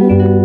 están?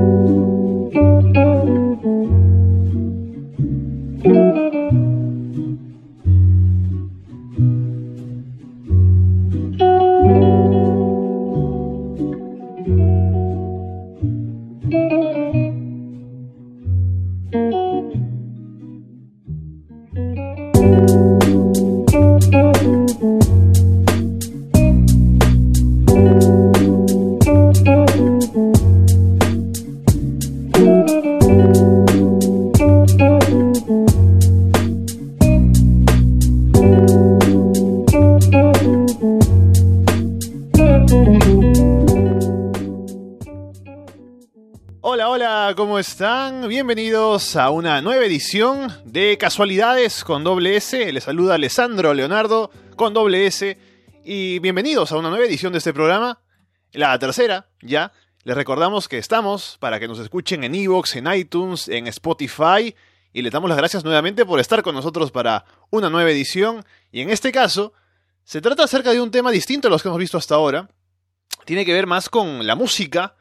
Bienvenidos a una nueva edición de Casualidades con doble S. Les saluda Alessandro Leonardo con doble S. Y bienvenidos a una nueva edición de este programa, la tercera ya. Les recordamos que estamos para que nos escuchen en Evox, en iTunes, en Spotify. Y les damos las gracias nuevamente por estar con nosotros para una nueva edición. Y en este caso, se trata acerca de un tema distinto a los que hemos visto hasta ahora. Tiene que ver más con la música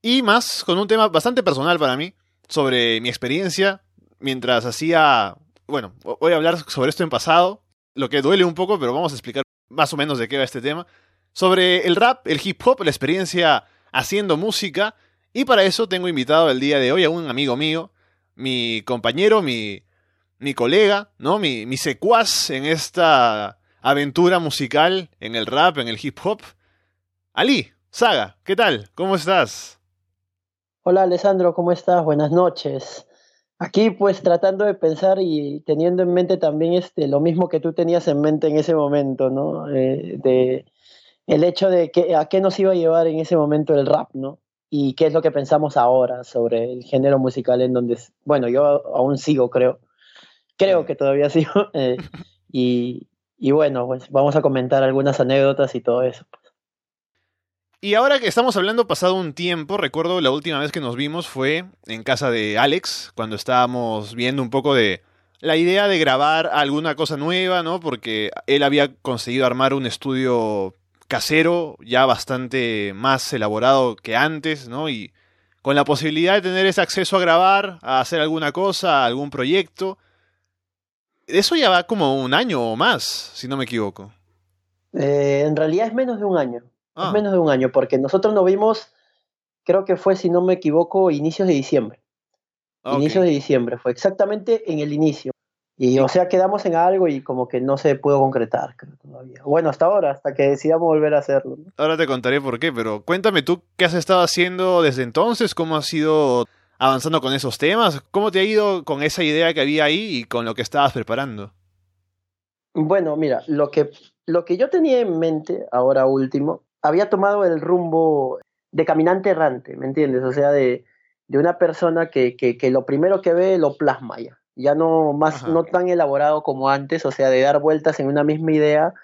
y más con un tema bastante personal para mí, sobre mi experiencia mientras hacía... Bueno, voy a hablar sobre esto en pasado, lo que duele un poco, pero vamos a explicar más o menos de qué va este tema. Sobre el rap, el hip hop, la experiencia haciendo música. Y para eso tengo invitado el día de hoy a un amigo mío, mi compañero, mi, mi colega, ¿no? Mi, mi secuaz en esta aventura musical, en el rap, en el hip hop. Ali, Saga, ¿qué tal? ¿Cómo estás? Hola Alessandro, ¿cómo estás? Buenas noches. Aquí pues tratando de pensar y teniendo en mente también este, lo mismo que tú tenías en mente en ese momento, ¿no? Eh, de el hecho de que a qué nos iba a llevar en ese momento el rap, ¿no? Y qué es lo que pensamos ahora sobre el género musical en donde, bueno, yo aún sigo, creo. Creo que todavía sigo. Eh, y, y bueno, pues vamos a comentar algunas anécdotas y todo eso. Y ahora que estamos hablando pasado un tiempo, recuerdo la última vez que nos vimos fue en casa de Alex, cuando estábamos viendo un poco de la idea de grabar alguna cosa nueva, ¿no? Porque él había conseguido armar un estudio casero ya bastante más elaborado que antes, ¿no? Y con la posibilidad de tener ese acceso a grabar, a hacer alguna cosa, algún proyecto. Eso ya va como un año o más, si no me equivoco. Eh, en realidad es menos de un año. Ah. menos de un año, porque nosotros nos vimos, creo que fue, si no me equivoco, inicios de diciembre. Inicios de diciembre, fue exactamente en el inicio. Y o sea, quedamos en algo y como que no se pudo concretar, creo todavía. Bueno, hasta ahora, hasta que decidamos volver a hacerlo. Ahora te contaré por qué, pero cuéntame tú qué has estado haciendo desde entonces, cómo has ido avanzando con esos temas, cómo te ha ido con esa idea que había ahí y con lo que estabas preparando. Bueno, mira, lo que, lo que yo tenía en mente ahora último había tomado el rumbo de caminante errante, ¿me entiendes? O sea, de, de una persona que, que, que, lo primero que ve lo plasma ya. Ya no más, no tan elaborado como antes, o sea, de dar vueltas en una misma idea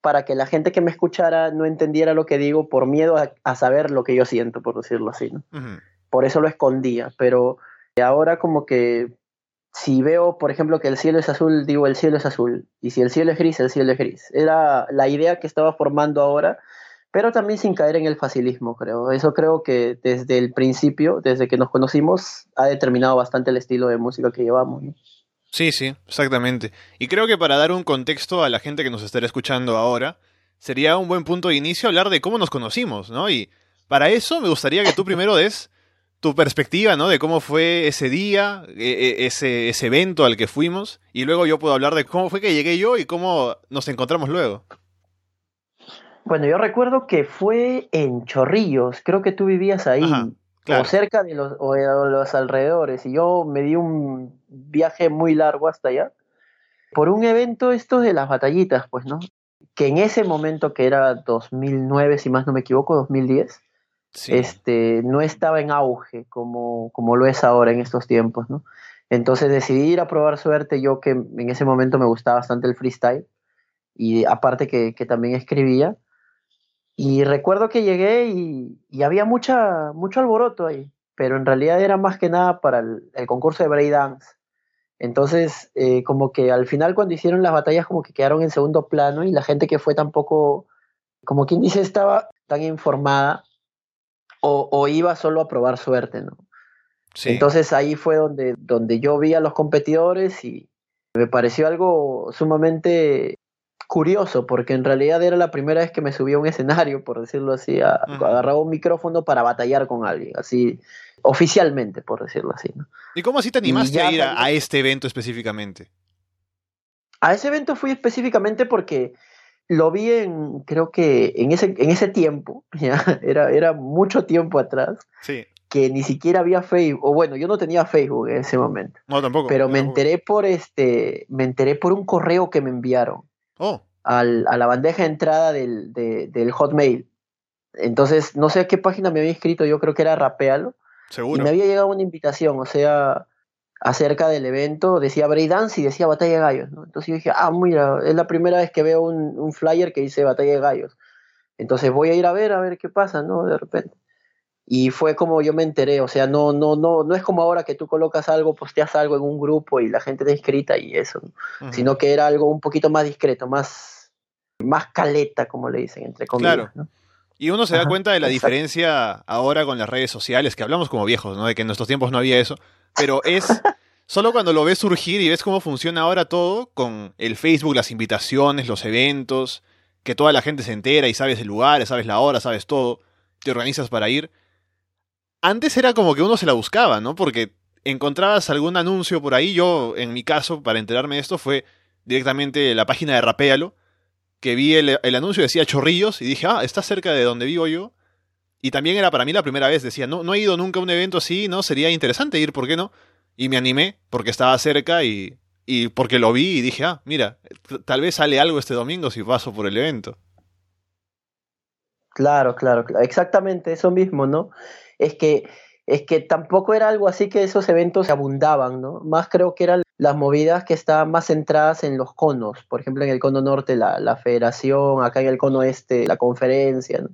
para que la gente que me escuchara no entendiera lo que digo por miedo a, saber lo que yo siento, por decirlo así, ¿no? Por eso lo escondía, pero ahora como que si veo, por ejemplo, que el cielo es azul, digo el cielo es azul, y si el cielo es gris, el cielo es gris. Era la idea que estaba formando ahora pero también sin caer en el facilismo, creo. Eso creo que desde el principio, desde que nos conocimos, ha determinado bastante el estilo de música que llevamos. Sí, sí, exactamente. Y creo que para dar un contexto a la gente que nos estará escuchando ahora, sería un buen punto de inicio hablar de cómo nos conocimos, ¿no? Y para eso me gustaría que tú primero des tu perspectiva, ¿no? De cómo fue ese día, e, e, ese, ese evento al que fuimos, y luego yo puedo hablar de cómo fue que llegué yo y cómo nos encontramos luego. Bueno, yo recuerdo que fue en Chorrillos, creo que tú vivías ahí, o cerca de los, o de los alrededores, y yo me di un viaje muy largo hasta allá, por un evento esto de las batallitas, pues, ¿no? Que en ese momento, que era 2009, si más no me equivoco, 2010, este, no estaba en auge como, como lo es ahora en estos tiempos, ¿no? Entonces decidí ir a probar suerte, yo que en ese momento me gustaba bastante el freestyle, y aparte que, que también escribía, y recuerdo que llegué y, había mucha, mucho alboroto ahí, pero en realidad era más que nada para el, concurso de breakdance. Entonces, eh, como que al final cuando hicieron las batallas como que quedaron en segundo plano y la gente que fue tampoco, como quien dice, estaba tan informada o, o, iba solo a probar suerte, ¿no? Entonces ahí fue donde, donde yo vi a los competidores y me pareció algo sumamente curioso, porque en realidad era la primera vez que me subía a un escenario, por decirlo así, agarraba un micrófono para batallar con alguien, así oficialmente, por decirlo así. ¿no? ¿Y cómo así te animaste a ir a, este evento específicamente? A ese evento fui específicamente porque lo vi en, creo que en ese, en ese tiempo, ya, era, era mucho tiempo atrás. Sí que ni siquiera había Facebook, o bueno, yo no tenía Facebook en ese momento. No, tampoco. Pero me enteré por este, me enteré por un correo que me enviaron. Oh. Al, a la bandeja de entrada del, del Hotmail. Entonces, no sé a qué página me había inscrito, yo creo que era Rapealo. Seguro. Y me había llegado una invitación, o sea, acerca del evento, decía Dance y decía Batalla de Gallos, ¿no? Entonces yo dije, ah, mira, es la primera vez que veo un, un flyer que dice Batalla de Gallos. Entonces voy a ir a ver, a ver qué pasa, ¿no? De repente y fue como yo me enteré, o sea, no, no, no, no es como ahora que tú colocas algo, posteas algo en un grupo y la gente te inscrita y eso, sino que era algo un poquito más discreto, más, más caleta, como le dicen, entre comillas. Claro. Y uno se da cuenta de la diferencia ahora con las redes sociales, que hablamos como viejos, ¿no? De que en nuestros tiempos no había eso, pero es solo cuando lo ves surgir y ves cómo funciona ahora todo con el Facebook, las invitaciones, los eventos, que toda la gente se entera y sabes el lugar, sabes la hora, sabes todo, te organizas para ir antes era como que uno se la buscaba, ¿no? Porque encontrabas algún anuncio por ahí. Yo, en mi caso, para enterarme de esto, fue directamente la página de Rapéalo, que vi el, anuncio, decía Chorrillos, y dije, ah, está cerca de donde vivo yo. Y también era para mí la primera vez, decía, no, no he ido nunca a un evento así, ¿no? Sería interesante ir, ¿por qué no? Y me animé, porque estaba cerca y, y porque lo vi y dije, ah, mira, tal vez sale algo este domingo si paso por el evento. Claro, claro, exactamente eso mismo, ¿no? Es que, es que tampoco era algo así que esos eventos abundaban, ¿no? Más creo que eran las movidas que estaban más centradas en los conos, por ejemplo, en el cono norte la, la federación, acá en el cono este la conferencia.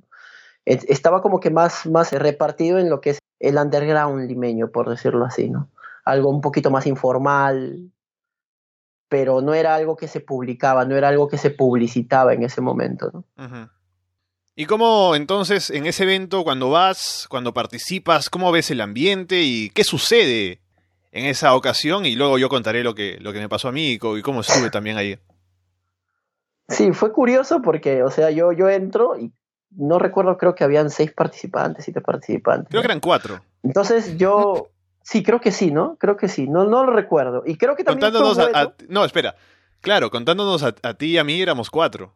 Estaba como que más, más repartido en lo que es el underground limeño, por decirlo así, ¿no? Algo un poquito más informal, pero no era algo que se publicaba, no era algo que se publicitaba en ese momento, ¿no? ¿Y cómo entonces en ese evento, cuando vas, cuando participas, cómo ves el ambiente y qué sucede en esa ocasión? Y luego yo contaré lo que, lo que me pasó a mí y cómo estuve también ahí. Sí, fue curioso porque, o sea, yo, yo entro y no recuerdo, creo que habían seis participantes, siete participantes. Creo que eran cuatro. Entonces yo, sí, creo que sí, ¿no? Creo que sí, no, no lo recuerdo. Y creo que también... Contándonos a, No, espera. Claro, contándonos a, a ti y a mí éramos cuatro.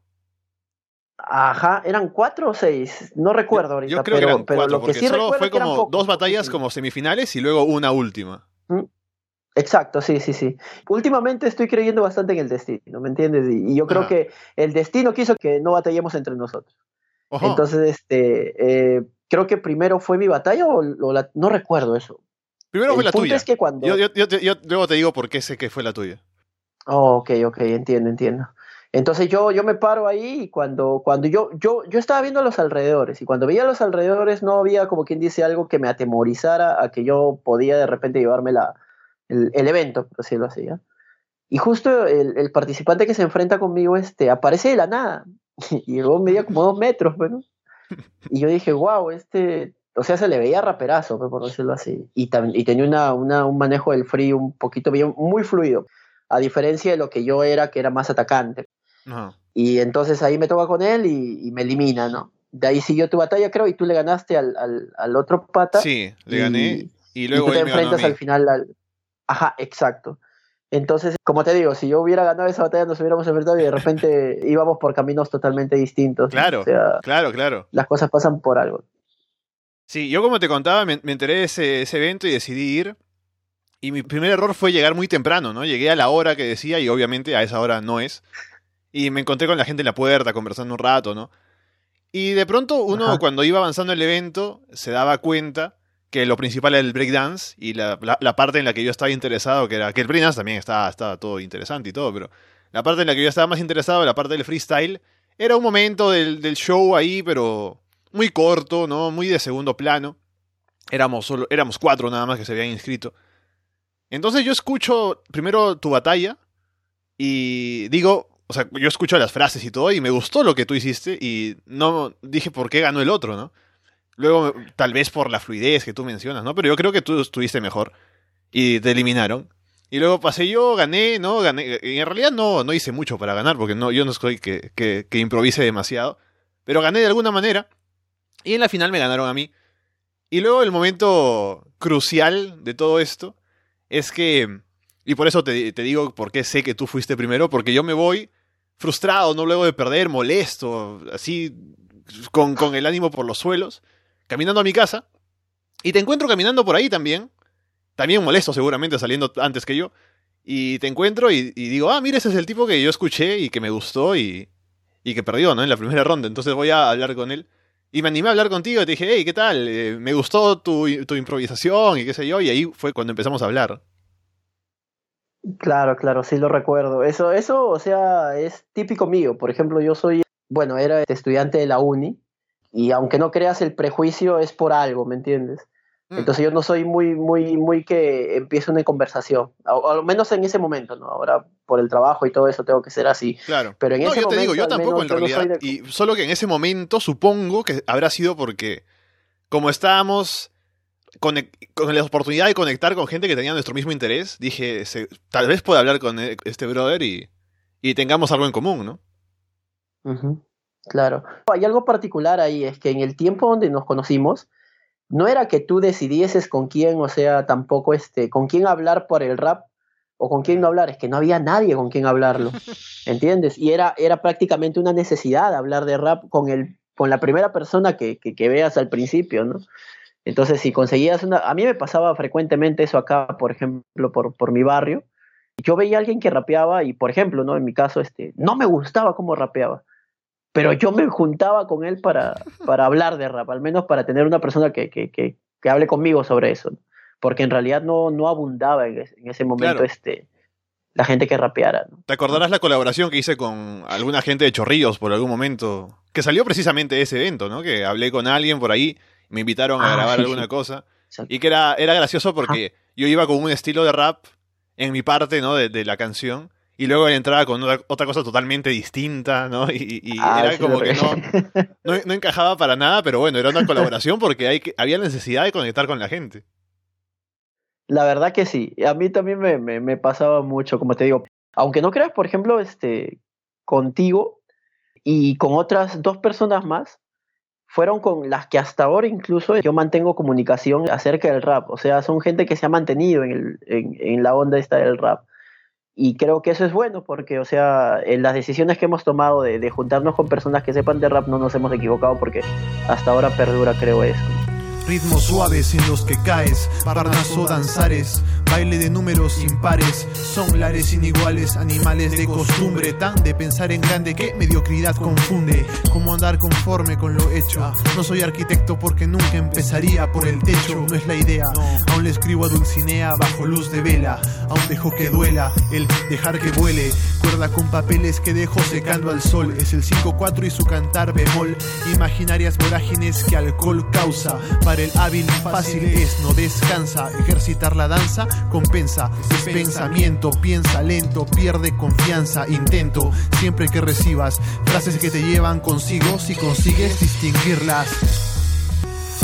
Ajá, eran cuatro o seis, no recuerdo ahorita. Yo creo pero, que eran cuatro, lo que sí solo fue como dos batallas como semifinales y luego una última. Mm, exacto, sí, sí, sí. Últimamente estoy creyendo bastante en el destino, ¿me entiendes? Y, yo creo que el destino quiso que no batallemos entre nosotros. Entonces, este, eh, creo que primero fue mi batalla o, la, no recuerdo eso. Primero fue la tuya. Es que cuando... yo, yo, yo, luego te digo por qué sé que fue la tuya. Oh, ok, ok, entiendo, entiendo. Entonces yo, yo me paro ahí y cuando, cuando yo, yo, yo estaba viendo los alrededores y cuando veía a los alrededores no había como quien dice algo que me atemorizara a que yo podía de repente llevarme la, el, evento, por decirlo así. Y justo el, participante que se enfrenta conmigo este, aparece de la nada y luego medía como dos metros, bueno. Y yo dije, wow, este, o sea, se le veía raperazo, pues, por decirlo así. Y, y tenía una, una, un manejo del frío un poquito bien, muy fluido, a diferencia de lo que yo era, que era más atacante. Y entonces ahí me toca con él y, me elimina, ¿no? De ahí siguió tu batalla, creo, y tú le ganaste al, al, otro pata. Sí, le gané. Y, luego te enfrentas al final al. Ajá, exacto. Entonces, como te digo, si yo hubiera ganado esa batalla, nos hubiéramos enfrentado y de repente íbamos por caminos totalmente distintos. Claro, claro, claro. Las cosas pasan por algo. Sí, yo como te contaba, me, enteré de ese, ese, evento y decidí ir. Y mi primer error fue llegar muy temprano, ¿no? Llegué a la hora que decía y obviamente a esa hora no es. Y me encontré con la gente en la puerta conversando un rato, ¿no? Y de pronto uno cuando iba avanzando el evento se daba cuenta que lo principal era el breakdance y la, la, parte en la que yo estaba interesado, que era que el breakdance también estaba, estaba todo interesante y todo, pero la parte en la que yo estaba más interesado, la parte del freestyle, era un momento del, del show ahí, pero muy corto, ¿no? Muy de segundo plano. Éramos, solo, éramos cuatro nada más que se habían inscrito. Entonces yo escucho primero tu batalla y digo, o sea, yo escucho las frases y todo y me gustó lo que tú hiciste y no dije por qué ganó el otro, ¿no? Luego, tal vez por la fluidez que tú mencionas, ¿no? Pero yo creo que tú estuviste mejor y te eliminaron. Y luego pasé yo, gané, ¿no? Gané. Y en realidad no, no hice mucho para ganar, porque no, yo no soy que, que, improvise demasiado. Pero gané de alguna manera. Y en la final me ganaron a mí. Y luego el momento crucial de todo esto es que, y por eso te, te, digo por qué sé que tú fuiste primero, porque yo me voy frustrado, no luego de perder, molesto, así, con, con el ánimo por los suelos, caminando a mi casa, y te encuentro caminando por ahí también, también molesto seguramente saliendo antes que yo, y te encuentro y, digo, ah, mira, ese es el tipo que yo escuché y que me gustó y, y que perdió, ¿no? En la primera ronda, entonces voy a hablar con él. Y me animé a hablar contigo y te dije, hey, ¿qué tal? Eh, me gustó tu, tu, improvisación y qué sé yo, y ahí fue cuando empezamos a hablar. Claro, claro, sí lo recuerdo. Eso, eso, o sea, es típico mío. Por ejemplo, yo soy, bueno, era estudiante de la uni, y aunque no creas el prejuicio, es por algo, ¿me entiendes? Mm. Entonces yo no soy muy, muy, muy que empiece una conversación, o al menos en ese momento, ¿no? Ahora por el trabajo y todo eso tengo que ser así. Claro. Pero en no, yo te digo, yo tampoco en realidad, y solo que en ese momento supongo que habrá sido porque como estábamos con, con, la oportunidad de conectar con gente que tenía nuestro mismo interés, dije, tal vez pueda hablar con e, este brother y, y tengamos algo en común, ¿no? Claro. Hay algo particular ahí, es que en el tiempo donde nos conocimos, no era que tú decidieses con quién, o sea, tampoco este, con quién hablar por el rap o con quién no hablar, es que no había nadie con quien hablarlo, ¿entiendes? Y era, era prácticamente una necesidad hablar de rap con, el, con la primera persona que, que, veas al principio, ¿no? Entonces, si conseguías una... A mí me pasaba frecuentemente eso acá, por ejemplo, por, por mi barrio. Yo veía a alguien que rapeaba y, por ejemplo, ¿no? En mi caso, este, no me gustaba cómo rapeaba pero yo me juntaba con él para, para hablar de rap, al menos para tener una persona que, que, que, que hable conmigo sobre eso, porque en realidad no, no abundaba en, ese momento este, la gente que rapeara. ¿Te acordarás la colaboración que hice con alguna gente de Chorrillos por algún momento? Que salió precisamente de ese evento, ¿no? Que hablé con alguien por ahí, me invitaron a ah, grabar alguna cosa, y que era, era gracioso porque yo iba con un estilo de rap en mi parte, ¿no? De, de la canción y luego él entraba con otra, cosa totalmente distinta, ¿no? Y, ah, era como que no, no, encajaba para nada, pero bueno, era una colaboración porque hay había necesidad de conectar con la gente. La verdad que sí, a mí también me, me, pasaba mucho, como te digo, aunque no creas, por ejemplo, este, contigo y con otras dos personas más, fueron con las que hasta ahora incluso yo mantengo comunicación acerca del rap, o sea, son gente que se ha mantenido en, el, en, la onda esta del rap. Y creo que eso es bueno porque, o sea, en las decisiones que hemos tomado de, de juntarnos con personas que sepan de rap no nos hemos equivocado porque hasta ahora perdura, creo, eso. Ritmos suaves en los que caes, danzares, baile de números impares, son lares iniguales, animales de costumbre, tan de pensar en grande que mediocridad confunde, como andar conforme con lo hecho. No soy arquitecto porque nunca empezaría por el techo, no es la idea. Aún le escribo a Dulcinea bajo luz de vela, aún dejo que duela el dejar que vuele, cuerda con papeles que dejo secando al sol, es el 5-4 y su cantar bemol, imaginarias vorágines que alcohol causa. El hábil fácil es, no descansa. Ejercitar la danza compensa. Es pensamiento, piensa lento, pierde confianza. Intento siempre que recibas frases que te llevan consigo si consigues distinguirlas.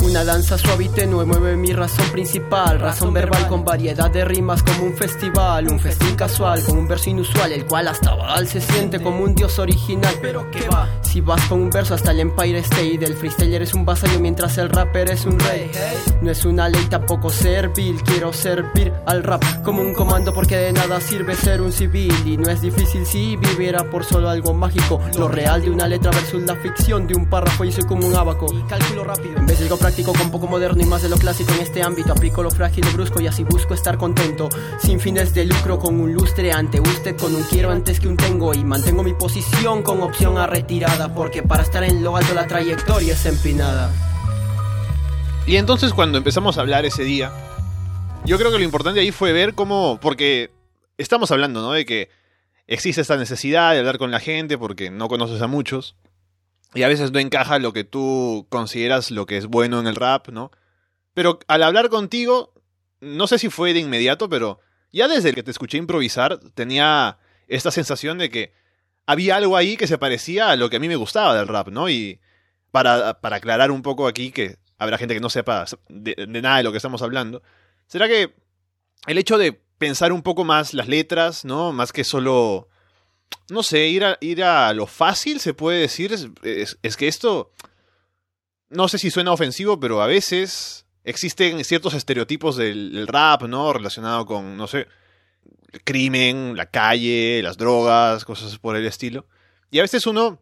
Una danza suave y tenue mueve mi razón principal, razón verbal con variedad de rimas como un festival, un festín casual con un verso inusual, el cual hasta Baal se siente como un dios original. Pero que va, si vas con un verso hasta el Empire State, el freestyler es un vasallo mientras el rapper es un rey. No es una ley tampoco servil, quiero servir al rap como un comando porque de nada sirve ser un civil y no es difícil si viviera por solo algo mágico, lo real de una letra versus la ficción de un párrafo y soy como un abaco. Y cálculo rápido en vez de algo práctico con poco moderno y más de lo clásico en este ámbito. Aplico lo frágil y brusco y así busco estar contento. Sin fines de lucro, con un lustre ante usted, con un quiero antes que un tengo. Y mantengo mi posición con opción a retirada. Porque para estar en lo alto la trayectoria es empinada. Y entonces cuando empezamos a hablar ese día, yo creo que lo importante ahí fue ver cómo. Porque estamos hablando, ¿no? De que existe esta necesidad de hablar con la gente porque no conoces a muchos. Y a veces no encaja lo que tú consideras lo que es bueno en el rap, ¿no? Pero al hablar contigo, no sé si fue de inmediato, pero ya desde que te escuché improvisar, tenía esta sensación de que había algo ahí que se parecía a lo que a mí me gustaba del rap, ¿no? Y para, para aclarar un poco aquí que habrá gente que no sepa de, nada de lo que estamos hablando. ¿Será que el hecho de pensar un poco más las letras, ¿no? Más que solo, no sé, ir a, ir a lo fácil, se puede decir, es, que esto, no sé si suena ofensivo, pero a veces existen ciertos estereotipos del, rap, ¿no? Relacionado con, no sé, el crimen, la calle, las drogas, cosas por el estilo. Y a veces uno,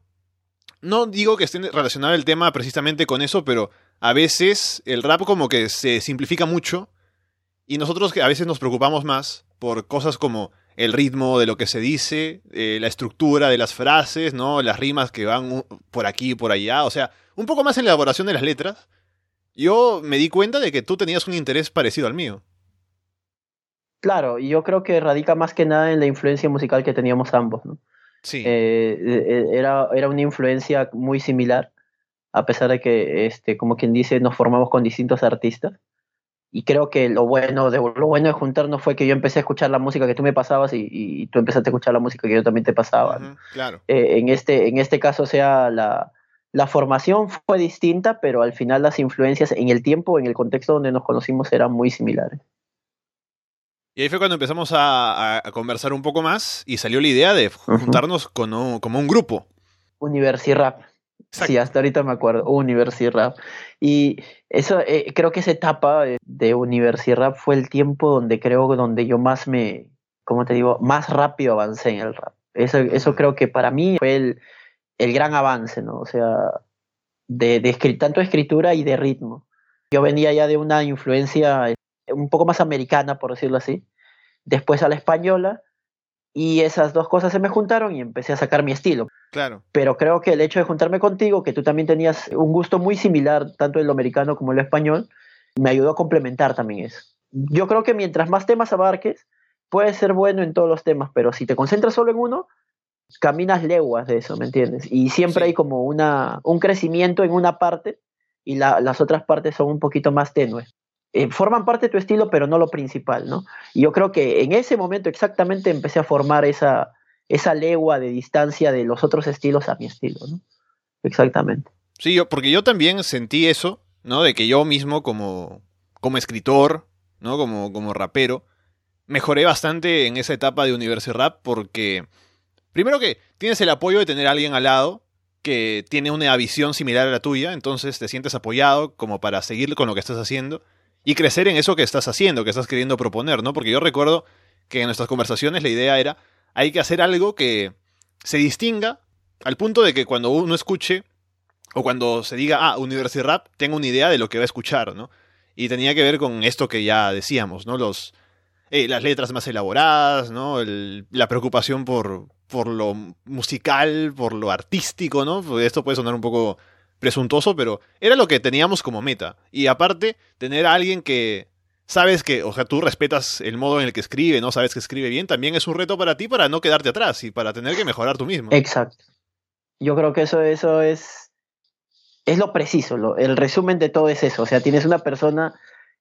no digo que esté relacionado el tema precisamente con eso, pero a veces el rap como que se simplifica mucho y nosotros que a veces nos preocupamos más por cosas como el ritmo de lo que se dice, eh, la estructura de las frases, ¿no? Las rimas que van por aquí y por allá, o sea, un poco más en la elaboración de las letras. Yo me di cuenta de que tú tenías un interés parecido al mío. Claro, y yo creo que radica más que nada en la influencia musical que teníamos ambos, ¿no? Sí. Eh, eh, era, era una influencia muy similar, a pesar de que, este, como quien dice, nos formamos con distintos artistas y creo que lo bueno de lo bueno de juntarnos fue que yo empecé a escuchar la música que tú me pasabas y, tú empezaste a escuchar la música que yo también te pasaba. claro. Eh, en, este, en este caso, sea, la, la formación fue distinta, pero al final las influencias en el tiempo, en el contexto donde nos conocimos, eran muy similares. Y ahí fue cuando empezamos a, conversar un poco más y salió la idea de juntarnos con como un grupo. Universirap. Sí, hasta ahorita me acuerdo, Universirap. Y eso, eh, creo que esa etapa de Universirap fue el tiempo donde creo donde yo más me, ¿cómo te digo? Más rápido avancé en el rap. Eso, eso creo que para mí fue el, el gran avance, ¿no? O sea, de, de tanto escritura y de ritmo. Yo venía ya de una influencia un poco más americana, por decirlo así, después a la española, y esas dos cosas se me juntaron y empecé a sacar mi estilo. Claro. Pero creo que el hecho de juntarme contigo, que tú también tenías un gusto muy similar, tanto en lo americano como en lo español, me ayudó a complementar también eso. Yo creo que mientras más temas abarques, puedes ser bueno en todos los temas, pero si te concentras solo en uno, caminas leguas de eso, ¿me entiendes? Y siempre hay como una, un crecimiento en una parte y las otras partes son un poquito más tenues. Eh, forman parte de tu estilo, pero no lo principal, ¿no? Y yo creo que en ese momento exactamente empecé a formar esa, esa legua de distancia de los otros estilos a mi estilo, ¿no? Exactamente. Sí, yo, porque yo también sentí eso, ¿no? De que yo mismo como, como escritor, ¿no? Como, como rapero, mejoré bastante en esa etapa de Universo Rap porque, primero que tienes el apoyo de tener a alguien al lado que tiene una visión similar a la tuya, entonces te sientes apoyado como para seguir con lo que estás haciendo y crecer en eso que estás haciendo, que estás queriendo proponer, ¿no? Porque yo recuerdo que en nuestras conversaciones la idea era, hay que hacer algo que se distinga al punto de que cuando uno escuche o cuando se diga, ah, University Rap, tenga una idea de lo que va a escuchar, ¿no? Y tenía que ver con esto que ya decíamos, ¿no? Los, eh, las letras más elaboradas, ¿no? la preocupación por, por lo musical, por lo artístico, ¿no? esto puede sonar un poco presuntuoso, pero era lo que teníamos como meta. Y aparte, tener a alguien que sabes que, o sea, tú respetas el modo en el que escribe, ¿no? Sabes que escribe bien, también es un reto para ti para no quedarte atrás y para tener que mejorar tú mismo. Exacto. Yo creo que eso, eso es, es lo preciso, el resumen de todo es eso. O sea, tienes una persona,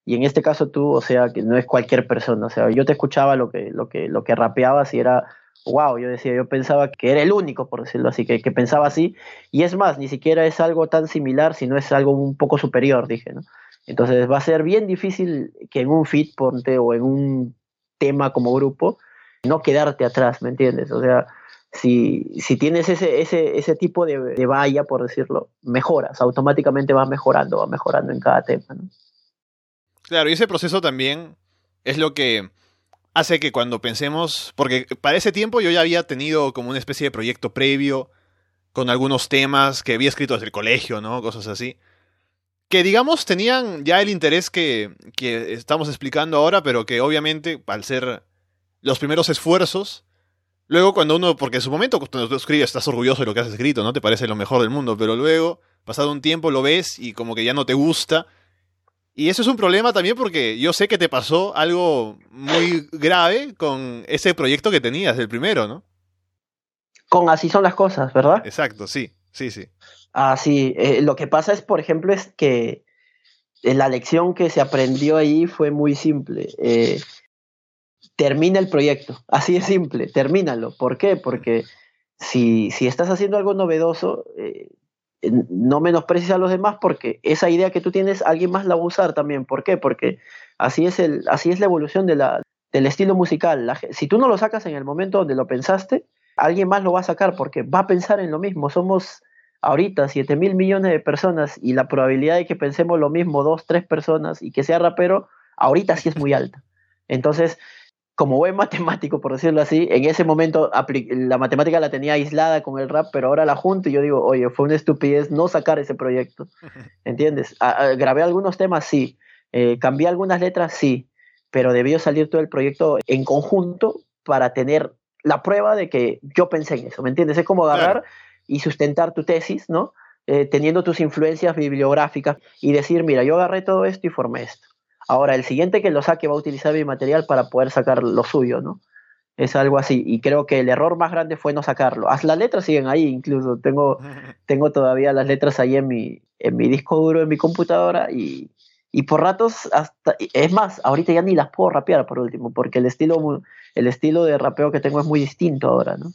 y en este caso tú, o sea, que no es cualquier persona. O sea, yo te escuchaba lo que, lo que, lo que rapeabas y era wow, yo decía, yo pensaba que era el único, por decirlo así, que, pensaba así, y es más, ni siquiera es algo tan similar, sino es algo un poco superior, dije, ¿no? Entonces va a ser bien difícil que en un fit, ponte, o en un tema como grupo, no quedarte atrás, ¿me entiendes? O sea, si, si tienes ese, ese, ese tipo de, de valla, por decirlo, mejoras, automáticamente vas mejorando, vas mejorando en cada tema, ¿no? Claro, y ese proceso también es lo que hace que cuando pensemos, porque para ese tiempo yo ya había tenido como una especie de proyecto previo con algunos temas que había escrito desde el colegio, ¿no? Cosas así. Que digamos tenían ya el interés que, que estamos explicando ahora, pero que obviamente al ser los primeros esfuerzos, luego cuando uno, porque en su momento cuando tú escribes estás orgulloso de lo que has escrito, ¿no? Te parece lo mejor del mundo, pero luego, pasado un tiempo, lo ves y como que ya no te gusta y eso es un problema también porque yo sé que te pasó algo muy grave con ese proyecto que tenías, el primero, ¿no? Con así son las cosas, ¿verdad? Exacto, sí, sí, sí. Ah, sí. Eh, lo que pasa es, por ejemplo, es que eh, la lección que se aprendió ahí fue muy simple. Eh, termina el proyecto, así es simple, termínalo. ¿Por qué? Porque si, si estás haciendo algo novedoso, no menosprecies a los demás porque esa idea que tú tienes alguien más la va a usar también. ¿Por qué? Porque así es, el, así es la evolución del estilo musical. si tú no lo sacas en el momento donde lo pensaste, alguien más lo va a sacar porque va a pensar en lo mismo. Somos ahorita 7 mil millones de personas y la probabilidad de que pensemos lo mismo, dos, tres personas y que sea rapero, ahorita sí es muy alta. Entonces, como buen matemático, por decirlo así, en ese momento la matemática la tenía aislada con el rap, pero ahora la junto y yo digo, oye, fue una estupidez no sacar ese proyecto. ¿Entiendes? grabé algunos temas, sí. Eh, cambié algunas letras, sí. Pero debió salir todo el proyecto en conjunto para tener la prueba de que yo pensé en eso, ¿me entiendes? Es como agarrar y sustentar tu tesis, ¿no? Eh, teniendo tus influencias bibliográficas y decir, mira, yo agarré todo esto y formé esto. Ahora, el siguiente que lo saque va a utilizar mi material para poder sacar lo suyo, ¿no? Es algo así. Y creo que el error más grande fue no sacarlo. Las letras siguen ahí, incluso. Tengo, tengo todavía las letras ahí en mi, en mi disco duro, en mi computadora. Y, y por ratos, hasta, es más, ahorita ya ni las puedo rapear por último, porque el estilo, el estilo de rapeo que tengo es muy distinto ahora, ¿no?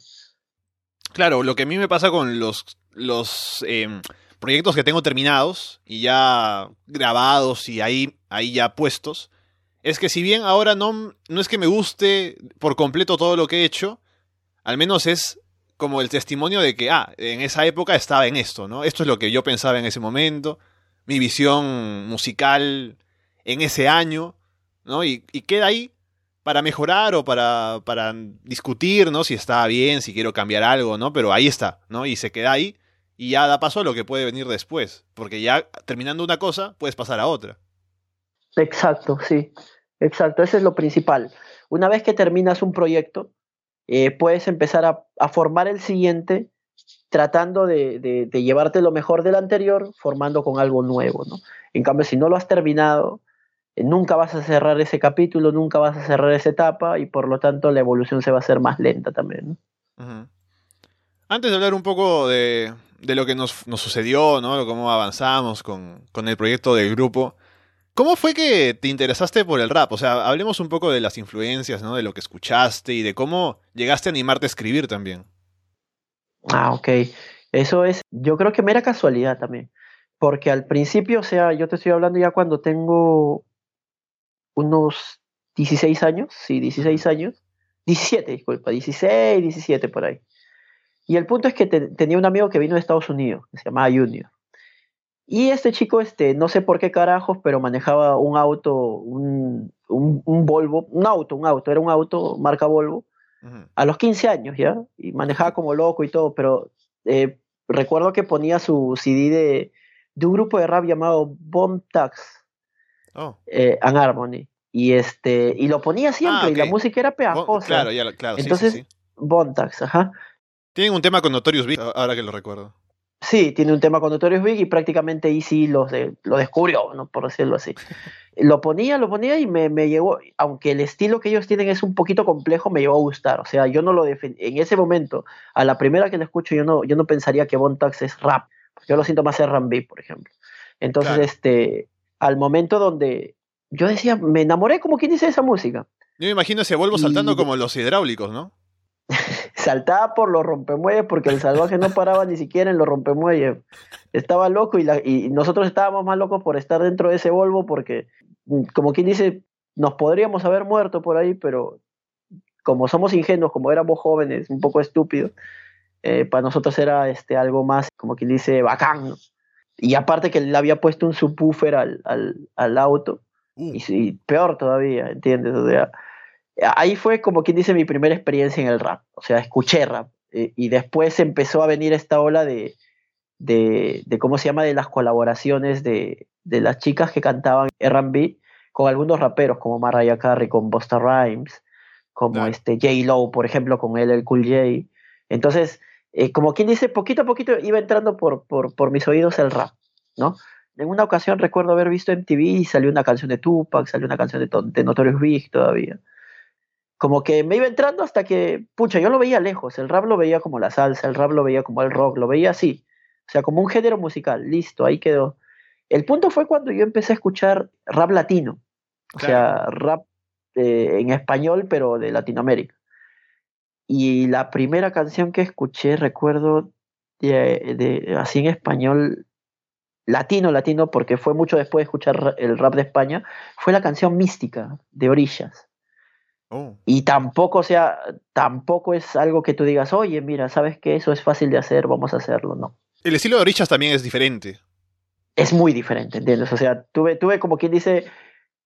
Claro, lo que a mí me pasa con los, los em, proyectos que tengo terminados y ya grabados y ahí, ahí ya puestos, es que si bien ahora no, no es que me guste por completo todo lo que he hecho, al menos es como el testimonio de que, ah, en esa época estaba en esto, ¿no? Esto es lo que yo pensaba en ese momento, mi visión musical en ese año, ¿no? Y, queda ahí para mejorar o para, para discutir, ¿no? Si está bien, si quiero cambiar algo, ¿no? Pero ahí está, ¿no? Y se queda ahí y ya da paso a lo que puede venir después, porque ya terminando una cosa, puedes pasar a otra. Exacto, sí, exacto, eso es lo principal. Una vez que terminas un proyecto, eh, puedes empezar a, formar el siguiente tratando de, de, de, llevarte lo mejor del anterior, formando con algo nuevo, ¿no? En cambio, si no lo has terminado, eh, nunca vas a cerrar ese capítulo, nunca vas a cerrar esa etapa y por lo tanto la evolución se va a hacer más lenta también. Antes de hablar un poco de, lo que nos, sucedió, ¿no? cómo avanzamos con, el proyecto del grupo, ¿cómo fue que te interesaste por el rap? O sea, hablemos un poco de las influencias, ¿no? de lo que escuchaste y de cómo llegaste a animarte a escribir también. Ah, ok. Eso es, yo creo que mera casualidad también. Porque al principio, o sea, yo te estoy hablando ya cuando tengo unos 16 años, sí, 16 años, 17, disculpa, 16, 17 por ahí. Y el punto es que tenía un amigo que vino de Estados Unidos, que se llamaba Junior. Y este chico, este, no sé por qué carajos, pero manejaba un auto, un, un, Volvo, un auto, un auto, era un auto marca Volvo, a los 15 años ya, y manejaba como loco y todo, pero eh, recuerdo que ponía su CD de, de un grupo de rap llamado Bomb Tax, oh. eh, An Harmony. Y este, y lo ponía siempre, ah, y la música era pegajosa. claro, ya, claro. Entonces, sí, Bontax, ajá. Tienen un tema con Notorious Big, ahora que lo recuerdo. Sí, tiene un tema con Notorious Big y prácticamente Easy lo, lo descubrió, ¿no? por decirlo así. lo ponía, lo ponía y me, me llegó, aunque el estilo que ellos tienen es un poquito complejo, me llegó a gustar. O sea, yo no lo en ese momento, a la primera que lo escucho, yo no, yo no pensaría que Bontax es rap. Yo lo siento más R&B, por ejemplo. Entonces, este, al momento donde yo decía, me enamoré como quien dice esa música. Yo me imagino ese Volvo saltando como los hidráulicos, ¿no? Saltaba por los rompemuelles porque el salvaje no paraba ni siquiera en los rompemuelles. Estaba loco y, y nosotros estábamos más locos por estar dentro de ese Volvo porque, como quien dice, nos podríamos haber muerto por ahí, pero como somos ingenuos, como éramos jóvenes, un poco estúpidos, eh, para nosotros era este, algo más, como quien dice, bacán. Y aparte que le había puesto un subwoofer al, al, al auto. Uh. Y, peor todavía, ¿entiendes? O sea, ahí fue como quien dice mi primera experiencia en el rap. O sea, escuché rap. Eh, y después empezó a venir esta ola de, de, de, ¿cómo se llama? De las colaboraciones de, de las chicas que cantaban R&B con algunos raperos como Mariah Carey con Busta Rhymes, como este J. Lo, por ejemplo, con él, el Cool J. Entonces, eh, como quien dice, poquito a poquito iba entrando por, por, por, mis oídos el rap, ¿no? En una ocasión recuerdo haber visto en TV y salió una canción de Tupac, salió una canción de, de Notorious Big todavía. Como que me iba entrando hasta que, pucha, yo lo veía lejos, el rap lo veía como la salsa, el rap lo veía como el rock, lo veía así, o sea, como un género musical, listo, ahí quedó. El punto fue cuando yo empecé a escuchar rap latino, o sea, rap eh, en español, pero de Latinoamérica. Y la primera canción que escuché, recuerdo, de, así en español latino, latino, porque fue mucho después de escuchar el rap de España, fue la canción Mística de Orillas. Oh. Y tampoco, o sea, tampoco es algo que tú digas, oye, mira, sabes que eso es fácil de hacer, vamos a hacerlo, no. El estilo de Orillas también es diferente. Es muy diferente, ¿entiendes? O sea, tuve, tuve como quien dice,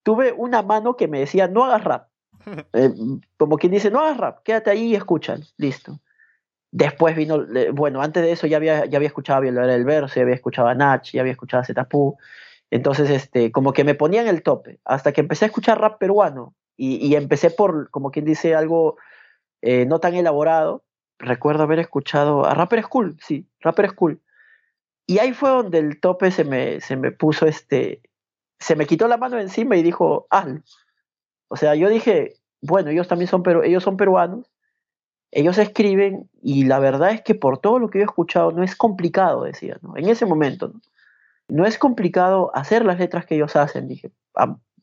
tuve una mano que me decía, no hagas rap. Eh, como quien dice, no hagas rap, quédate ahí y escucha, listo. Después vino, bueno, antes de eso ya había, ya había escuchado a el Verso, ya había escuchado a Nach, ya había escuchado a Zetapú. Entonces, este, como que me ponían el tope, hasta que empecé a escuchar rap peruano y, empecé por, como quien dice, algo eh, no tan elaborado. Recuerdo haber escuchado a Rapper School, sí, Rapper School. Y ahí fue donde el tope se me, se me puso este, se me quitó la mano encima y dijo, hazlo. O sea, yo dije, bueno, ellos también son, pero ellos son peruanos, ellos escriben y la verdad es que por todo lo que yo he escuchado no es complicado, decía, ¿no? En ese momento, ¿no? No es complicado hacer las letras que ellos hacen, dije.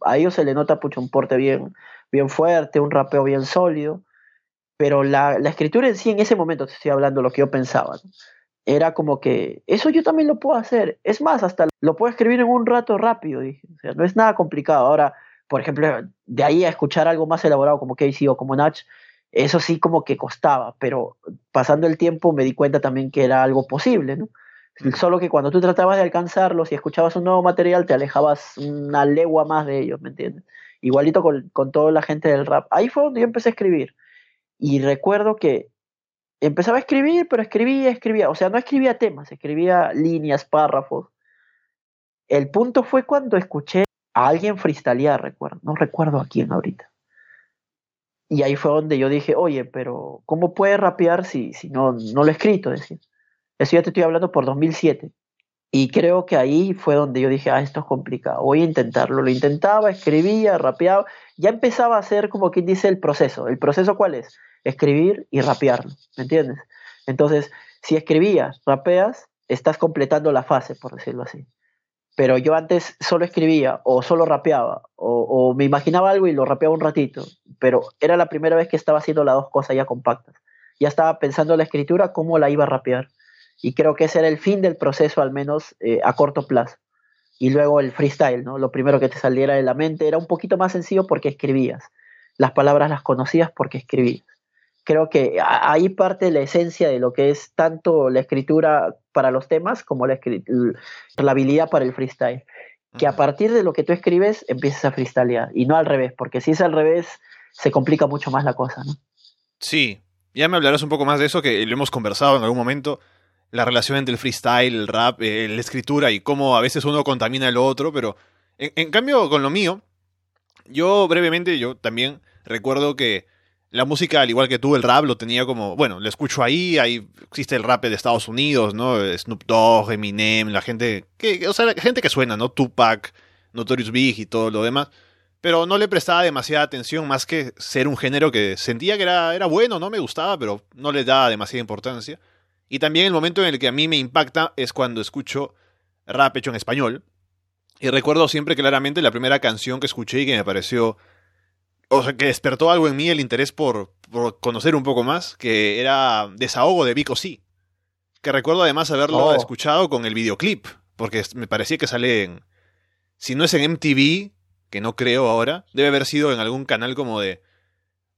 A, ellos se le nota mucho un porte bien, bien fuerte, un rapeo bien sólido, pero la, escritura en sí en ese momento, te estoy hablando lo que yo pensaba, era como que eso yo también lo puedo hacer. Es más, hasta lo puedo escribir en un rato rápido, dije. O sea, no es nada complicado. Ahora, por ejemplo, de ahí a escuchar algo más elaborado como Casey o como Natch, eso sí como que costaba, pero pasando el tiempo me di cuenta también que era algo posible, ¿no? Solo que cuando tú tratabas de alcanzarlos y escuchabas un nuevo material, te alejabas una legua más de ellos, ¿me entiendes? Igualito con, con toda la gente del rap. Ahí fue donde yo empecé a escribir. Y recuerdo que empezaba a escribir, pero escribía, escribía, o sea, no escribía temas, escribía líneas, párrafos. El punto fue cuando escuché a alguien freestylear, recuerdo, no recuerdo a quién ahorita. Y ahí fue donde yo dije, oye, pero ¿cómo puede rapear si, si no, no lo he escrito? Decía. Eso ya te estoy hablando por 2007. Y creo que ahí fue donde yo dije, ah, esto es complicado, voy a intentarlo. Lo intentaba, escribía, rapeaba, ya empezaba a hacer como quien dice el proceso. ¿El proceso cuál es? escribir y rapearlo, ¿me entiendes? Entonces, si escribías, rapeas, estás completando la fase, por decirlo así. Pero yo antes solo escribía o solo rapeaba o, me imaginaba algo y lo rapeaba un ratito, pero era la primera vez que estaba haciendo las dos cosas ya compactas. Ya estaba pensando en la escritura, cómo la iba a rapear. Y creo que ese era el fin del proceso, al menos eh, a corto plazo. Y luego el freestyle, ¿no? Lo primero que te saliera de la mente era un poquito más sencillo porque escribías. Las palabras las conocías porque escribías creo que ahí parte la esencia de lo que es tanto la escritura para los temas como la, la habilidad para el freestyle. Que a partir de lo que tú escribes empiezas a freestylear y no al revés, porque si es al revés se complica mucho más la cosa, ¿no? Sí, ya me hablarás un poco más de eso, que lo hemos conversado en algún momento, la relación entre el freestyle, el rap, eh, la escritura y cómo a veces uno contamina el otro, pero en cambio con lo mío, yo brevemente, yo también recuerdo que la música, al igual que tú, el rap lo tenía como, bueno, lo escucho ahí, ahí existe el rap de Estados Unidos, ¿no? Snoop Dogg, Eminem, la gente, que, o sea, la gente que suena, ¿no? Tupac, Notorious Big y todo lo demás. Pero no le prestaba demasiada atención más que ser un género que sentía que era, era bueno, no me gustaba, pero no le daba demasiada importancia. Y también el momento en el que a mí me impacta es cuando escucho rap hecho en español. Y recuerdo siempre claramente la primera canción que escuché y que me pareció o sea, que despertó algo en mí el interés por, conocer un poco más, que era Desahogo de Vico Sí. Que recuerdo además haberlo oh. escuchado con el videoclip, porque me parecía que sale en... Si no es en MTV, que no creo ahora, debe haber sido en algún canal como de...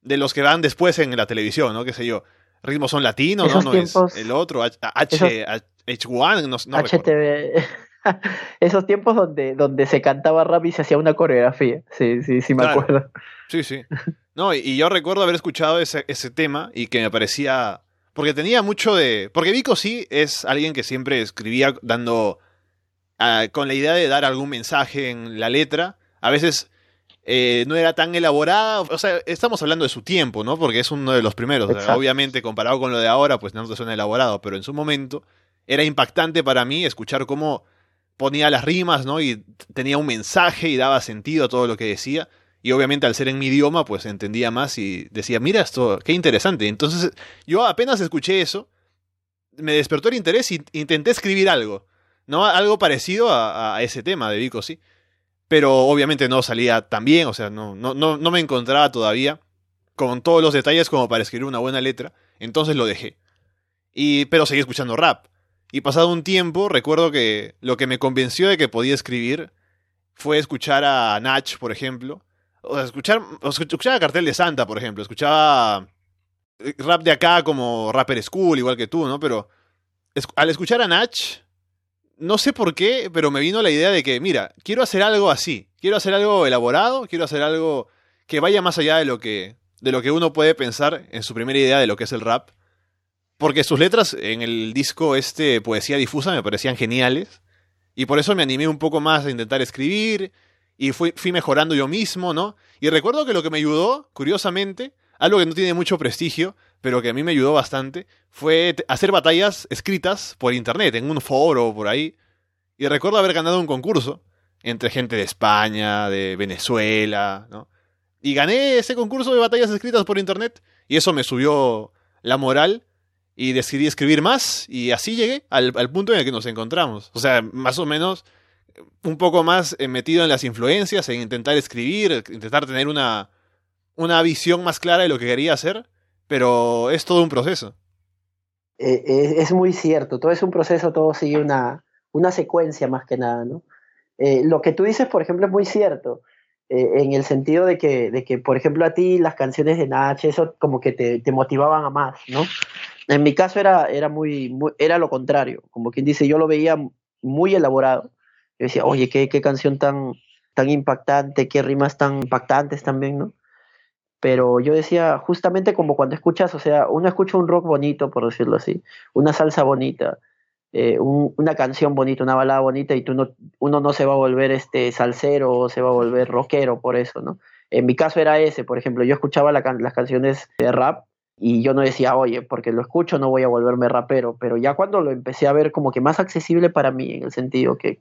De los que van después en la televisión, ¿no? Qué sé yo. Ritmos son latinos, ¿no? No es el otro, H, H, H1, no, no HTV. Esos tiempos donde, donde se cantaba rap y se hacía una coreografía. Sí, sí, sí, me acuerdo. Sí, sí. No, y, yo recuerdo haber escuchado ese, ese tema y que me parecía. Porque tenía mucho de. Porque Vico sí es alguien que siempre escribía dando. Ah, con la idea de dar algún mensaje en la letra. A veces eh, no era tan elaborada. O sea, estamos hablando de su tiempo, ¿no? Porque es uno de los primeros. obviamente, comparado con lo de ahora, pues no suena elaborado. Pero en su momento era impactante para mí escuchar cómo ponía las rimas, ¿no? Y tenía un mensaje y daba sentido a todo lo que decía. Y obviamente al ser en mi idioma, pues entendía más y decía, mira esto, qué interesante. Entonces yo apenas escuché eso, me despertó el interés y intenté escribir algo, ¿no? Algo parecido a, ese tema de Vico, sí. Pero obviamente no salía tan bien, o sea, no, no, no, no me encontraba todavía con todos los detalles como para escribir una buena letra. Entonces lo dejé. Y, pero seguí escuchando rap. Y pasado un tiempo, recuerdo que lo que me convenció de que podía escribir fue escuchar a Nach, por ejemplo. O o escuchar a Cartel de Santa, por ejemplo. Escuchaba eh, rap de acá como Rapper School, igual que tú, ¿no? Pero al escuchar a Nach, no sé por qué, pero me vino la idea de que, mira, quiero hacer algo así. Quiero hacer algo elaborado, quiero hacer algo que vaya más allá de lo que, de lo que uno puede pensar en su primera idea de lo que es el rap. Porque sus letras en el disco este Poesía Difusa me parecían geniales. Y por eso me animé un poco más a intentar escribir. Y fui, fui mejorando yo mismo, ¿no? Y recuerdo que lo que me ayudó, curiosamente, algo que no tiene mucho prestigio, pero que a mí me ayudó bastante, fue hacer batallas escritas por internet, en un foro por ahí. Y recuerdo haber ganado un concurso entre gente de España, de Venezuela, ¿no? Y gané ese concurso de batallas escritas por internet y eso me subió la moral y decidí escribir más y así llegué al, punto en el que nos encontramos. O sea, más o menos un poco más eh, metido en las influencias, en intentar escribir, intentar tener una, una visión más clara de lo que quería hacer, pero es todo un proceso. Eh, es, muy cierto, todo es un proceso, todo sigue una, una secuencia más que nada, ¿no? Eh, lo que tú dices, por ejemplo, es muy cierto, en el sentido de que, de que, por ejemplo, a ti las canciones de Nach, eso como que te, te motivaban a más, ¿no? En mi caso era, era, muy, era lo contrario, como quien dice, yo lo veía muy elaborado. Yo decía, oye, qué, qué canción tan, tan impactante, qué rimas tan impactantes también, ¿no? Pero yo decía, justamente como cuando escuchas, o sea, uno escucha un rock bonito, por decirlo así, una salsa bonita, eh, una canción bonita, una balada bonita, y tú no, uno no se va a volver este salsero o se va a volver rockero por eso, ¿no? En mi caso era ese, por ejemplo, yo escuchaba las canciones de rap y yo no decía, oye, porque lo escucho no voy a volverme rapero, pero ya cuando lo empecé a ver como que más accesible para mí, en el sentido que,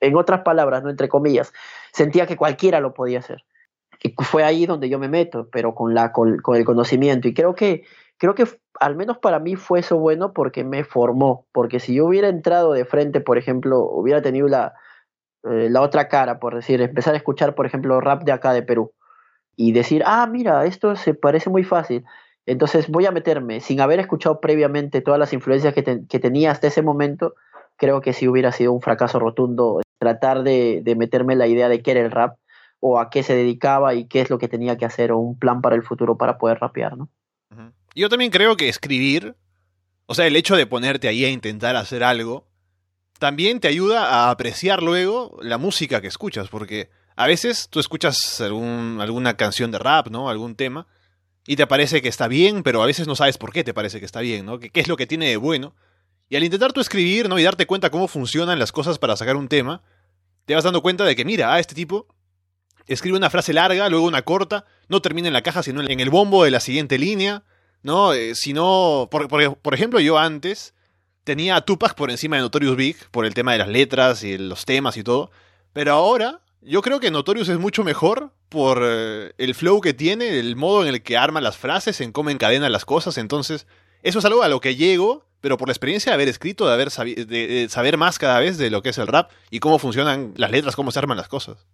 en otras palabras, no entre comillas, sentía que cualquiera lo podía hacer. Y fue ahí donde yo me meto, pero con, la, con, el conocimiento. Y creo que, creo que al menos para mí fue eso bueno porque me formó, porque si yo hubiera entrado de frente, por ejemplo, hubiera tenido la, eh, la otra cara, por decir, empezar a escuchar, por ejemplo, rap de acá de Perú y decir, ah, mira, esto se parece muy fácil entonces voy a meterme, sin haber escuchado previamente todas las influencias que, tenía hasta ese momento, creo que sí hubiera sido un fracaso rotundo tratar de, meterme la idea de qué era el rap o a qué se dedicaba y qué es lo que tenía que hacer o un plan para el futuro para poder rapear, ¿no? Yo también creo que escribir, o sea, el hecho de ponerte ahí a intentar hacer algo, también te ayuda a apreciar luego la música que escuchas, porque a veces tú escuchas alguna canción de rap, ¿no? Algún tema, y te parece que está bien, pero a veces no sabes por qué te parece que está bien, ¿no? ¿Qué, es lo que tiene de bueno? Y al intentar tú escribir, ¿no? Y darte cuenta cómo funcionan las cosas para sacar un tema, te vas dando cuenta de que, mira, ah, este tipo escribe una frase larga, luego una corta, no termina en la caja, sino en el bombo de la siguiente línea, ¿no? Eh, si no, por, por, ejemplo, yo antes tenía a Tupac por encima de Notorious Big, por el tema de las letras y los temas y todo, pero ahora yo creo que Notorious es mucho mejor por eh, el flow que tiene, el modo en el que arma las frases, en cómo encadena las cosas. Entonces, eso es algo a lo que llego, pero por la experiencia de haber escrito, de haber de, saber más cada vez de lo que es el rap y cómo funcionan las letras, cómo se arman las cosas.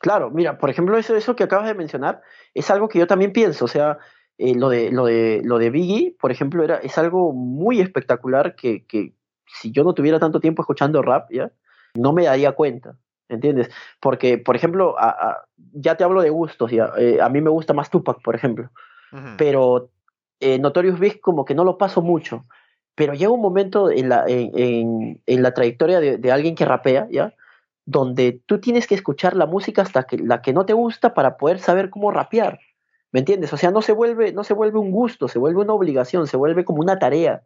Claro, mira, por ejemplo, eso, eso que acabas de mencionar es algo que yo también pienso. O sea, eh, lo, de, lo, de, lo de Biggie, por ejemplo, era, es algo muy espectacular que, que si yo no tuviera tanto tiempo escuchando rap, ¿ya? no me daría cuenta. ¿entiendes? Porque, por ejemplo, ya te hablo de gustos, ya, eh, a mí me gusta más Tupac, por ejemplo, pero eh, Notorious Big como que no lo paso mucho, pero llega un momento en la, en, en, la trayectoria de, de, alguien que rapea, ¿ya? Donde tú tienes que escuchar la música hasta que la que no te gusta para poder saber cómo rapear, ¿me entiendes? O sea, no se vuelve, no se vuelve un gusto, se vuelve una obligación, se vuelve como una tarea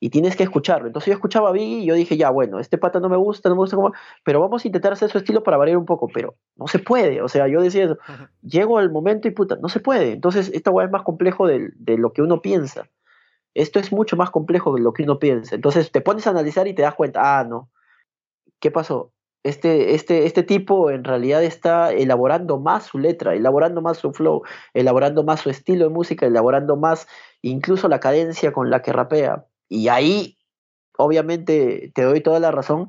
y tienes que escucharlo. Entonces yo escuchaba a Biggie y yo dije, ya, bueno, este pata no me gusta, no me gusta como, pero vamos a intentar hacer su estilo para variar un poco, pero no se puede. O sea, yo decía eso, llego al momento y puta, no se puede. Entonces esta es más complejo de, de, lo que uno piensa. Esto es mucho más complejo de lo que uno piensa. Entonces te pones a analizar y te das cuenta, ah, no, ¿qué pasó? Este, este, este tipo en realidad está elaborando más su letra, elaborando más su flow, elaborando más su estilo de música, elaborando más incluso la cadencia con la que rapea y ahí, obviamente, te doy toda la razón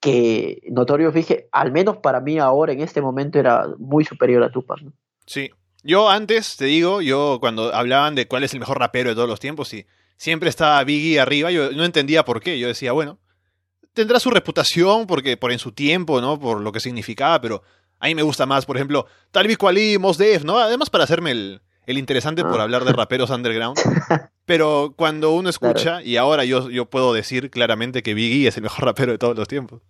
que Notorio Fije, al menos para mí ahora, en este momento, era muy superior a Tupac. Sí. Yo antes, te digo, yo cuando hablaban de cuál es el mejor rapero de todos los tiempos, y siempre estaba Biggie arriba. Yo no entendía por qué. Yo decía, bueno, tendrá su reputación porque por en su tiempo, ¿no? Por lo que significaba, pero a mí me gusta más, por ejemplo, Talib Kweli, Mos Def, ¿no? Además para hacerme el, interesante por ah. hablar de raperos underground. Pero cuando uno escucha, y ahora yo, yo puedo decir claramente que Biggie es el mejor rapero de todos los tiempos.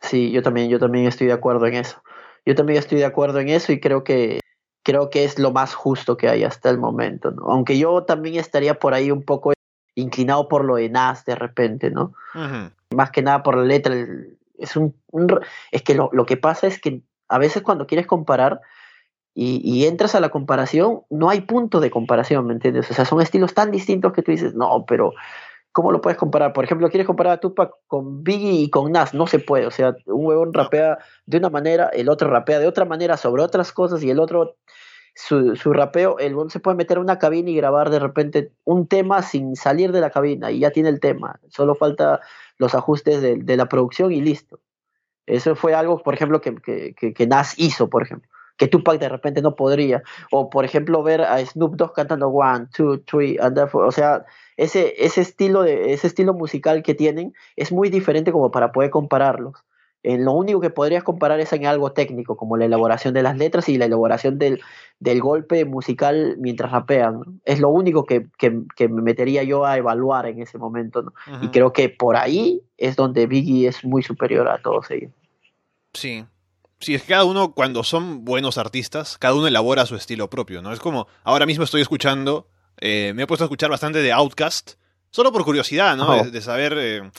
Sí, yo también, yo también estoy de acuerdo en eso. Yo también estoy de acuerdo en eso y creo que creo que es lo más justo que hay hasta el momento, ¿no? Aunque yo también estaría por ahí un poco inclinado por lo de Nas de repente, ¿no? Más que nada por la letra. Es, un, es que lo, que pasa es que a veces cuando quieres comparar y, y, entras a la comparación, no hay punto de comparación, ¿me entiendes? O sea, son estilos tan distintos que tú dices, no, pero ¿cómo lo puedes comparar? Por ejemplo, quieres comparar a Tupac con Biggie y con Nas, no se puede. O sea, un huevón rapea de una manera, el otro rapea de otra manera sobre otras cosas y el otro su, su rapeo, el se puede meter en una cabina y grabar de repente un tema sin salir de la cabina y ya tiene el tema. Solo falta los ajustes de, de la producción y listo. Eso fue algo, por ejemplo, que, que, que, Nas hizo, por ejemplo que Tupac de repente no podría. O, por ejemplo, ver a Snoop Dogg cantando One, Two, Three, and O sea, ese, ese, estilo de, ese estilo musical que tienen es muy diferente como para poder compararlos. En lo único que podrías comparar es en algo técnico, como la elaboración de las letras y la elaboración del, del golpe musical mientras rapean. Es lo único que, que, me metería yo a evaluar en ese momento. ¿no? Y creo que por ahí es donde Biggie es muy superior a todos ellos. Sí. Sí, es que cada uno, cuando son buenos artistas, cada uno elabora su estilo propio, ¿no? Es como, ahora mismo estoy escuchando, eh, me he puesto a escuchar bastante de Outcast, Solo por curiosidad, ¿no? Oh. De, saber eh,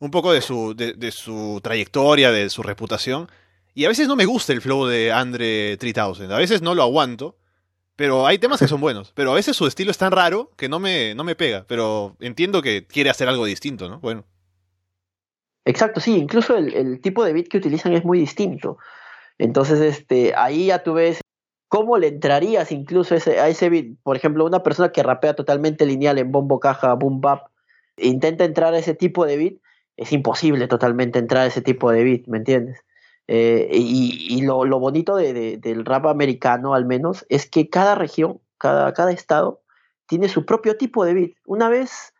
un poco de su, de, su trayectoria, de su reputación. Y a veces no me gusta el flow de Andre 3000. A veces no lo aguanto. Pero hay temas que son buenos. Pero a veces su estilo es tan raro que no me, no me pega. Pero entiendo que quiere hacer algo distinto, ¿no? Bueno. Exacto, sí. Incluso el, tipo de beat que utilizan es muy distinto. Entonces, este, ahí ya tú ves ¿Cómo le entrarías incluso ese, a ese beat? Por ejemplo, una persona que rapea totalmente lineal en bombo, caja, boom, bap, intenta entrar a ese tipo de beat, es imposible totalmente entrar a ese tipo de beat, ¿me entiendes? Eh, y, lo, bonito del rap americano, al menos, es que cada región, cada, cada estado, tiene su propio tipo de beat. Una vez,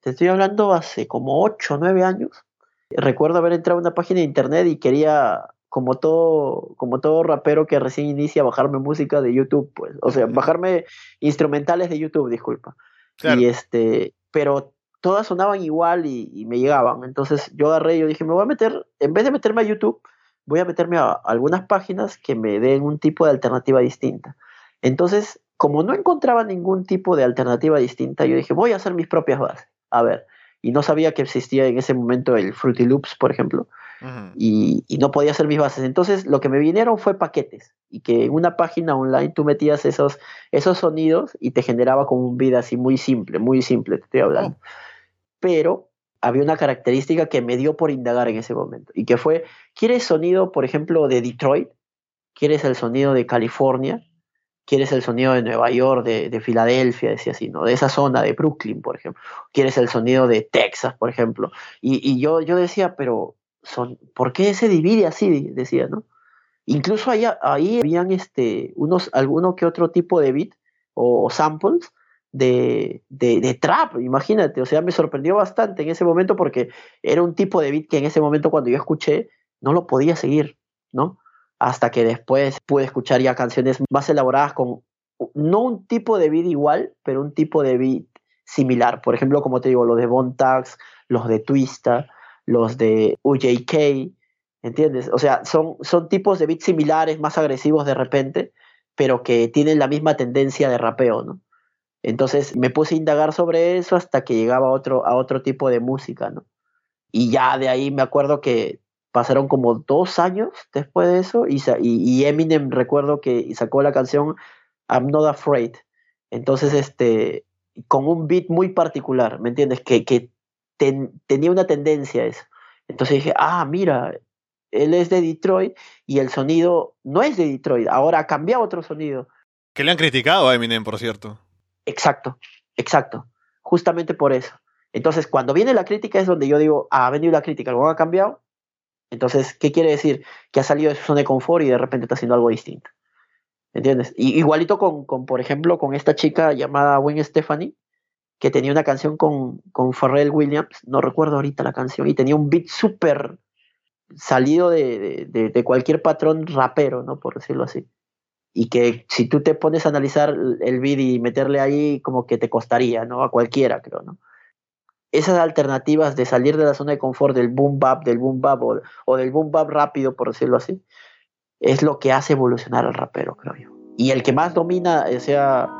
te estoy hablando hace como 8 o 9 años, recuerdo haber entrado a una página de internet y quería como todo, como todo rapero que recién inicia, bajarme música de YouTube, pues, o sea, bajarme instrumentales de YouTube, disculpa. Y este, pero todas sonaban igual y, me llegaban. Entonces yo agarré y yo dije, me voy a meter, en vez de meterme a YouTube, voy a meterme a algunas páginas que me den un tipo de alternativa distinta. Entonces, como no encontraba ningún tipo de alternativa distinta, yo dije, voy a hacer mis propias bases. A ver, y no sabía que existía en ese momento el Fruity Loops, por ejemplo y, no podía hacer mis bases. Entonces lo que me vinieron fue paquetes y que en una página online tú metías esos, esos sonidos y te generaba como un beat así muy simple, muy simple, te estoy hablando. Oh. Pero había una característica que me dio por indagar en ese momento y que fue, ¿quieres sonido, por ejemplo, de Detroit? ¿Quieres el sonido de California? ¿Quieres el sonido de Nueva York, de, de Filadelfia, decía así, ¿no? De esa zona, de Brooklyn, por ejemplo. ¿Quieres el sonido de Texas, por ejemplo? Y, y yo, yo decía, pero son, ¿por qué se divide así? Decía, ¿no? Incluso ahí, ahí habían este, unos, alguno que otro tipo de beat o, samples de, de, trap, imagínate, o sea, me sorprendió bastante en ese momento porque era un tipo de beat que en ese momento cuando yo escuché no lo podía seguir, ¿no? Hasta que después pude escuchar ya canciones más elaboradas con no un tipo de beat igual, pero un tipo de beat similar. Por ejemplo, como te digo, los de Bontax, los de Twista, los de UJK, ¿entiendes? O sea, son, son tipos de beats similares, más agresivos de repente, pero que tienen la misma tendencia de rapeo, ¿no? Entonces me puse a indagar sobre eso hasta que llegaba a otro, a otro tipo de música, ¿no? Y ya de ahí me acuerdo que pasaron como dos años después de eso y, y, Eminem recuerdo que sacó la canción I'm Not Afraid. Entonces, este, con un beat muy particular, ¿me entiendes? Que, que tenía una tendencia a eso. Entonces dije, ah, mira, él es de Detroit y el sonido no es de Detroit, ahora ha cambiado otro sonido. Que le han criticado a Eminem, por cierto. Exacto, exacto, justamente por eso. Entonces, cuando viene la crítica es donde yo digo, ah, ha venido la crítica, algo ha cambiado. Entonces, ¿qué quiere decir? Que ha salido de su zona de confort y de repente está haciendo algo distinto. ¿Entiendes? igualito con, con, por ejemplo, con esta chica llamada Gwen Stephanie, que tenía una canción con, con Pharrell Williams, no recuerdo ahorita la canción, y tenía un beat súper salido de, de, cualquier patrón rapero, ¿no? Por decirlo así. Y que si tú te pones a analizar el beat y meterle ahí, como que te costaría, ¿no? A cualquiera, creo, ¿no? Esas alternativas de salir de la zona de confort del boom bap, del boom bap o, del boom bap rápido, por decirlo así, es lo que hace evolucionar al rapero, creo yo. Y el que más domina, o sea,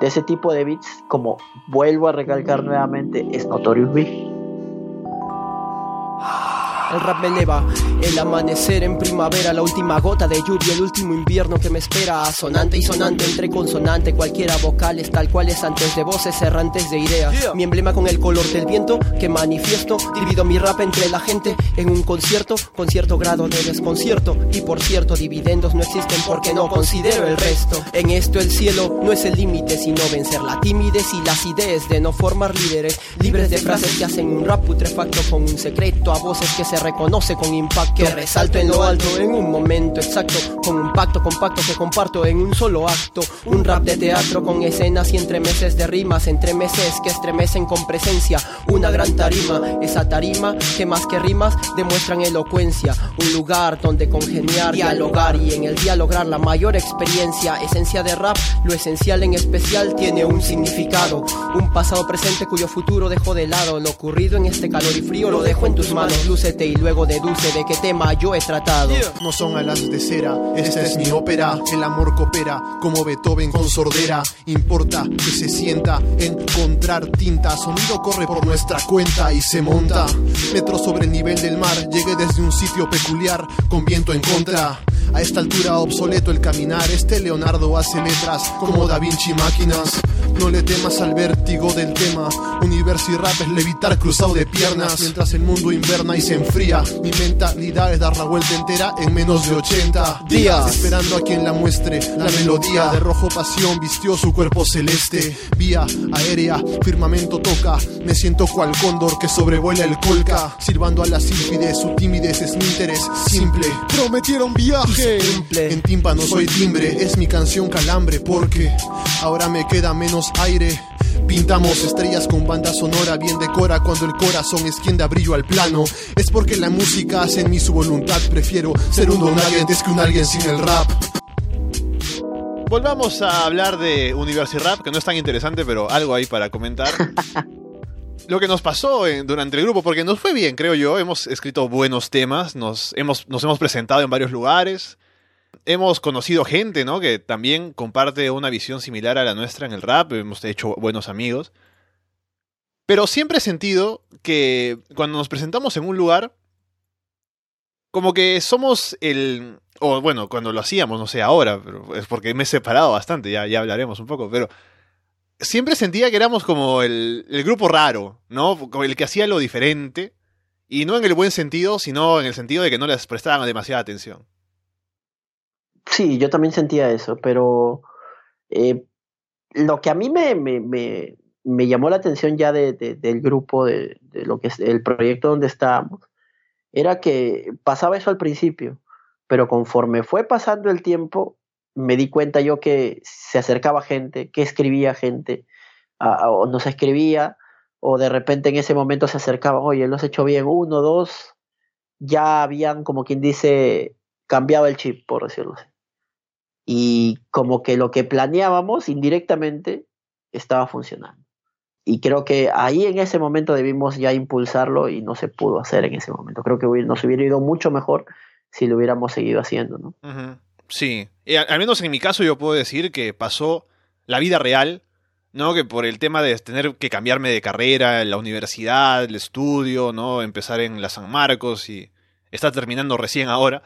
de ese tipo de beats, como vuelvo a recalcar nuevamente, es Notorious Big el rap me eleva. El amanecer en primavera, la última gota de lluvia, el último invierno que me espera. Sonante y sonante, entre consonante, cualquiera vocal es tal cual es antes de voces errantes de ideas. Mi emblema con el color del viento que manifiesto. Divido mi rap entre la gente en un concierto, con cierto grado de desconcierto. Y por cierto, dividendos no existen porque no considero el resto. En esto el cielo no es el límite, sino vencer la timidez y las ideas de no formar líderes. Libres de frases que hacen un rap putrefacto con un secreto a voces que se reconoce con impacto. Que resalto en lo alto en un momento exacto. Con un pacto compacto que comparto en un solo acto. Un rap de teatro con escenas y entremeses de rimas. Entre meses que estremecen con presencia. Una gran tarima. Esa tarima que más que rimas demuestran elocuencia. Un lugar donde congeniar, dialogar y en el dialogar la mayor experiencia. Esencia de rap, lo esencial en especial tiene un significado. Un pasado presente cuyo futuro dejo de lado. Lo ocurrido en este calor y frío lo dejo en tus manos. Lúcete y luego deduce de qué tema yo he tratado. No son alas de cera, esta es mi ópera. El amor coopera como Beethoven con sordera. Importa que se sienta encontrar tinta. Sonido corre por nuestra cuenta y se monta. Metro sobre el nivel del mar. Llegué desde un sitio peculiar con viento en contra. A esta altura obsoleto el caminar. Este Leonardo hace letras como Da Vinci máquinas. No le temas al vértigo del tema. Universo y rap es levitar cruzado de piernas. Mientras el mundo inverna y se enfría. Mi mentalidad es dar la vuelta entera en menos de 80 días. Esperando a quien la muestre. La melodía de rojo pasión vistió su cuerpo celeste. Vía aérea, firmamento toca. Me siento cual cóndor que sobrevuela el colca. Sirvando a la sílfide, su timidez es mi interés simple. Prometieron viaje. Simple. En tímpano soy timbre, es mi canción calambre. Porque ahora me queda menos aire. Pintamos estrellas con banda sonora bien decora cuando el corazón es quien da brillo al plano. Es porque la música hace en mí su voluntad. Prefiero ser un don antes que un alguien sin el rap. Volvamos a hablar de University Rap, que no es tan interesante, pero algo ahí para comentar. Lo que nos pasó durante el grupo, porque nos fue bien, creo yo. Hemos escrito buenos temas, nos hemos, nos hemos presentado en varios lugares hemos conocido gente, ¿no? Que también comparte una visión similar a la nuestra en el rap, hemos hecho buenos amigos. Pero siempre he sentido que cuando nos presentamos en un lugar, como que somos el... O bueno, cuando lo hacíamos, no sé, ahora, pero es porque me he separado bastante, ya, ya hablaremos un poco, pero siempre sentía que éramos como el, el grupo raro, ¿no? Como el que hacía lo diferente. Y no en el buen sentido, sino en el sentido de que no les prestaban demasiada atención. Sí, yo también sentía eso, pero eh, lo que a mí me, llamó la atención ya de, del grupo, de, lo que es el proyecto donde estábamos, era que pasaba eso al principio, pero conforme fue pasando el tiempo, me di cuenta yo que se acercaba gente, que escribía gente, o nos escribía, o de repente en ese momento se acercaba, oye, lo has hecho bien, uno, dos, ya habían, como quien dice, cambiado el chip, por decirlo así y como que lo que planeábamos indirectamente estaba funcionando. Y creo que ahí en ese momento debimos ya impulsarlo y no se pudo hacer en ese momento. Creo que nos hubiera ido mucho mejor si lo hubiéramos seguido haciendo, ¿no? Sí, al menos en mi caso yo puedo decir que pasó la vida real, ¿no? Que por el tema de tener que cambiarme de carrera, la universidad, el estudio, ¿no? Empezar en la San Marcos y está terminando recién ahora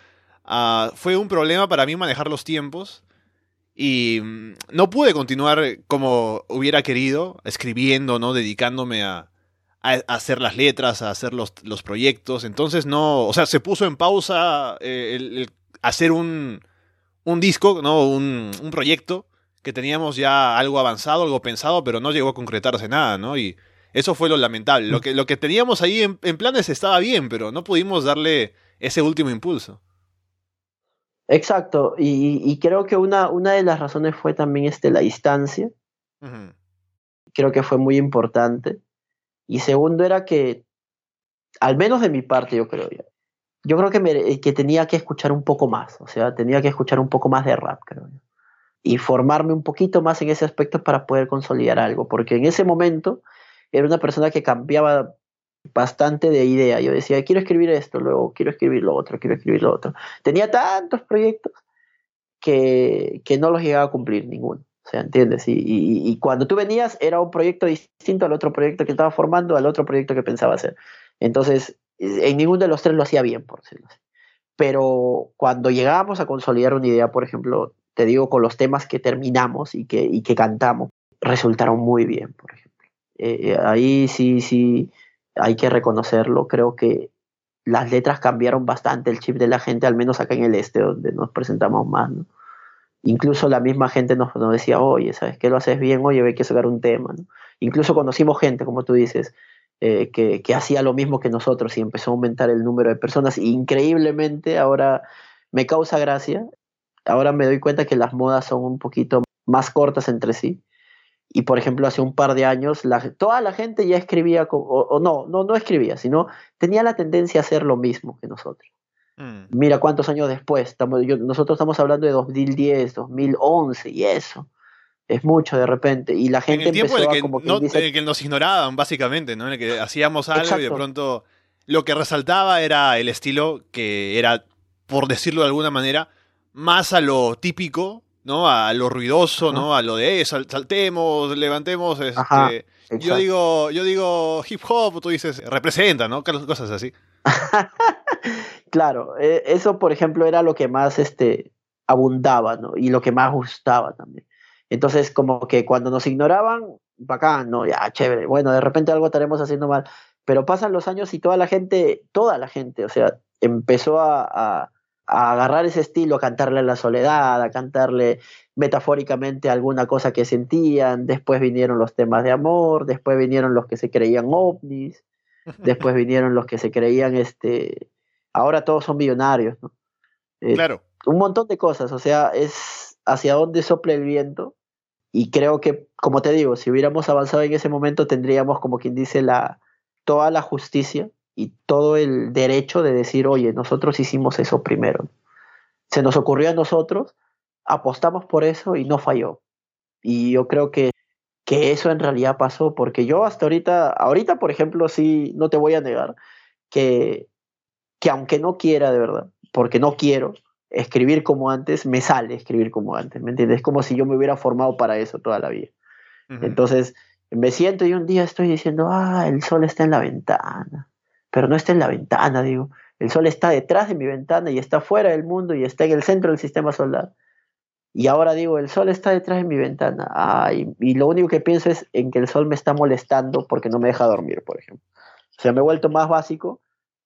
Ah, fue un problema para mí manejar los tiempos y mm, no pude continuar como hubiera querido, escribiendo, ¿no? Dedicándome a, hacer las letras, a hacer los, los, proyectos. Entonces no, o sea, se puso en pausa eh, hacer un, un disco, ¿no? Un, un, proyecto que teníamos ya algo avanzado, algo pensado, pero no llegó a concretarse nada, ¿no? Y eso fue lo lamentable. Lo que, lo que teníamos ahí en, en planes estaba bien, pero no pudimos darle ese último impulso. Exacto, y, creo que una, una de las razones fue también este, la distancia, creo que fue muy importante. Y segundo era que, al menos de mi parte, yo creo, yo creo que, me, que tenía que escuchar un poco más, o sea, tenía que escuchar un poco más de rap, creo yo. Y formarme un poquito más en ese aspecto para poder consolidar algo, porque en ese momento era una persona que cambiaba bastante de idea. Yo decía, quiero escribir esto, luego quiero escribir lo otro, quiero escribir lo otro. Tenía tantos proyectos que, que no los llegaba a cumplir ninguno. O sea, ¿entiendes? Y, cuando tú venías era un proyecto distinto al otro proyecto que estaba formando, al otro proyecto que pensaba hacer. Entonces, en ninguno de los tres lo hacía bien, por decirlo así. Pero cuando llegábamos a consolidar una idea, por ejemplo, te digo, con los temas que terminamos y que, y que cantamos, resultaron muy bien, por ejemplo. Eh, eh, ahí sí, sí, hay que reconocerlo. Creo que las letras cambiaron bastante el chip de la gente, al menos acá en el este, donde nos presentamos más. Incluso la misma gente nos, decía, oye, ¿sabes qué lo haces bien? Oye, hay que sacar un tema. Incluso conocimos gente, como tú dices, eh, que, que, hacía lo mismo que nosotros y empezó a aumentar el número de personas. Increíblemente, ahora me causa gracia. Ahora me doy cuenta que las modas son un poquito más cortas entre sí y por ejemplo hace un par de años la, toda la gente ya escribía, o, no, no, no escribía, sino tenía la tendencia a hacer lo mismo que nosotros. Mm. Mira cuántos años después, estamos, nosotros estamos hablando de 2010, 2011 y eso. Es mucho de repente. Y la gente en el tiempo en que, como que, nos ignoraban, básicamente, ¿no? En el que hacíamos algo y de pronto lo que resaltaba era el estilo que era, por decirlo de alguna manera, más a lo típico ¿no? A lo ruidoso, ¿no? A lo de saltemos, levantemos. Este, yo digo, yo digo hip hop, tú dices representa, ¿no? Cosas así. claro, e, eso por ejemplo era lo que más este, abundaba, ¿no? Y lo que más gustaba también. Entonces, como que cuando nos ignoraban, bacán, ¿no? Ya, chévere. Bueno, de repente algo estaremos haciendo mal. Pero pasan los años y toda la gente, toda la gente, o sea, empezó a a agarrar ese estilo, a cantarle a la soledad, a cantarle metafóricamente alguna cosa que sentían, después vinieron los temas de amor, después vinieron los que se creían ovnis, después vinieron los que se creían, este, ahora todos son millonarios, ¿no? Eh, claro. Un montón de cosas, o sea, es hacia dónde sopla el viento y creo que, como te digo, si hubiéramos avanzado en ese momento tendríamos, como quien dice, la, toda la justicia y todo el derecho de decir, oye, nosotros hicimos eso primero. Se nos ocurrió a nosotros, apostamos por eso y no falló. Y yo creo que, que eso en realidad pasó, porque yo hasta ahorita, ahorita por ejemplo, sí, no te voy a negar, que, que aunque no quiera de verdad, porque no quiero escribir como antes, me sale escribir como antes, ¿me entiendes? Es como si yo me hubiera formado para eso toda la vida. Entonces, me siento y un día estoy diciendo, ah, el sol está en la ventana pero no está en la ventana, digo. El sol está detrás de mi ventana y está fuera del mundo y está en el centro del sistema solar. Y ahora digo, el sol está detrás de mi ventana. Ay, y lo único que pienso es en que el sol me está molestando porque no me deja dormir, por ejemplo. O sea, me he vuelto más básico,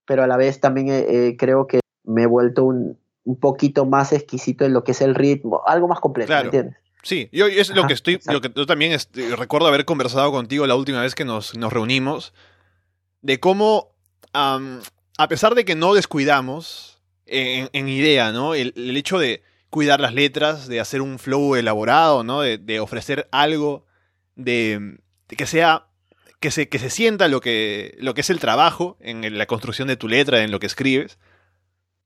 pero a la vez también eh, eh, creo que me he vuelto un, un, poquito más exquisito en lo que es el ritmo, algo más completo, ¿me entiendes? Sí, yo es lo que estoy, lo que yo también recuerdo haber conversado contigo la última vez que nos, nos reunimos, de cómo a pesar de que no descuidamos en, idea, ¿no? El, hecho de cuidar las letras, de hacer un flow elaborado, ¿no? De, ofrecer algo, de, que sea que se, que se sienta lo que, lo que es el trabajo en la construcción de tu letra, en lo que escribes.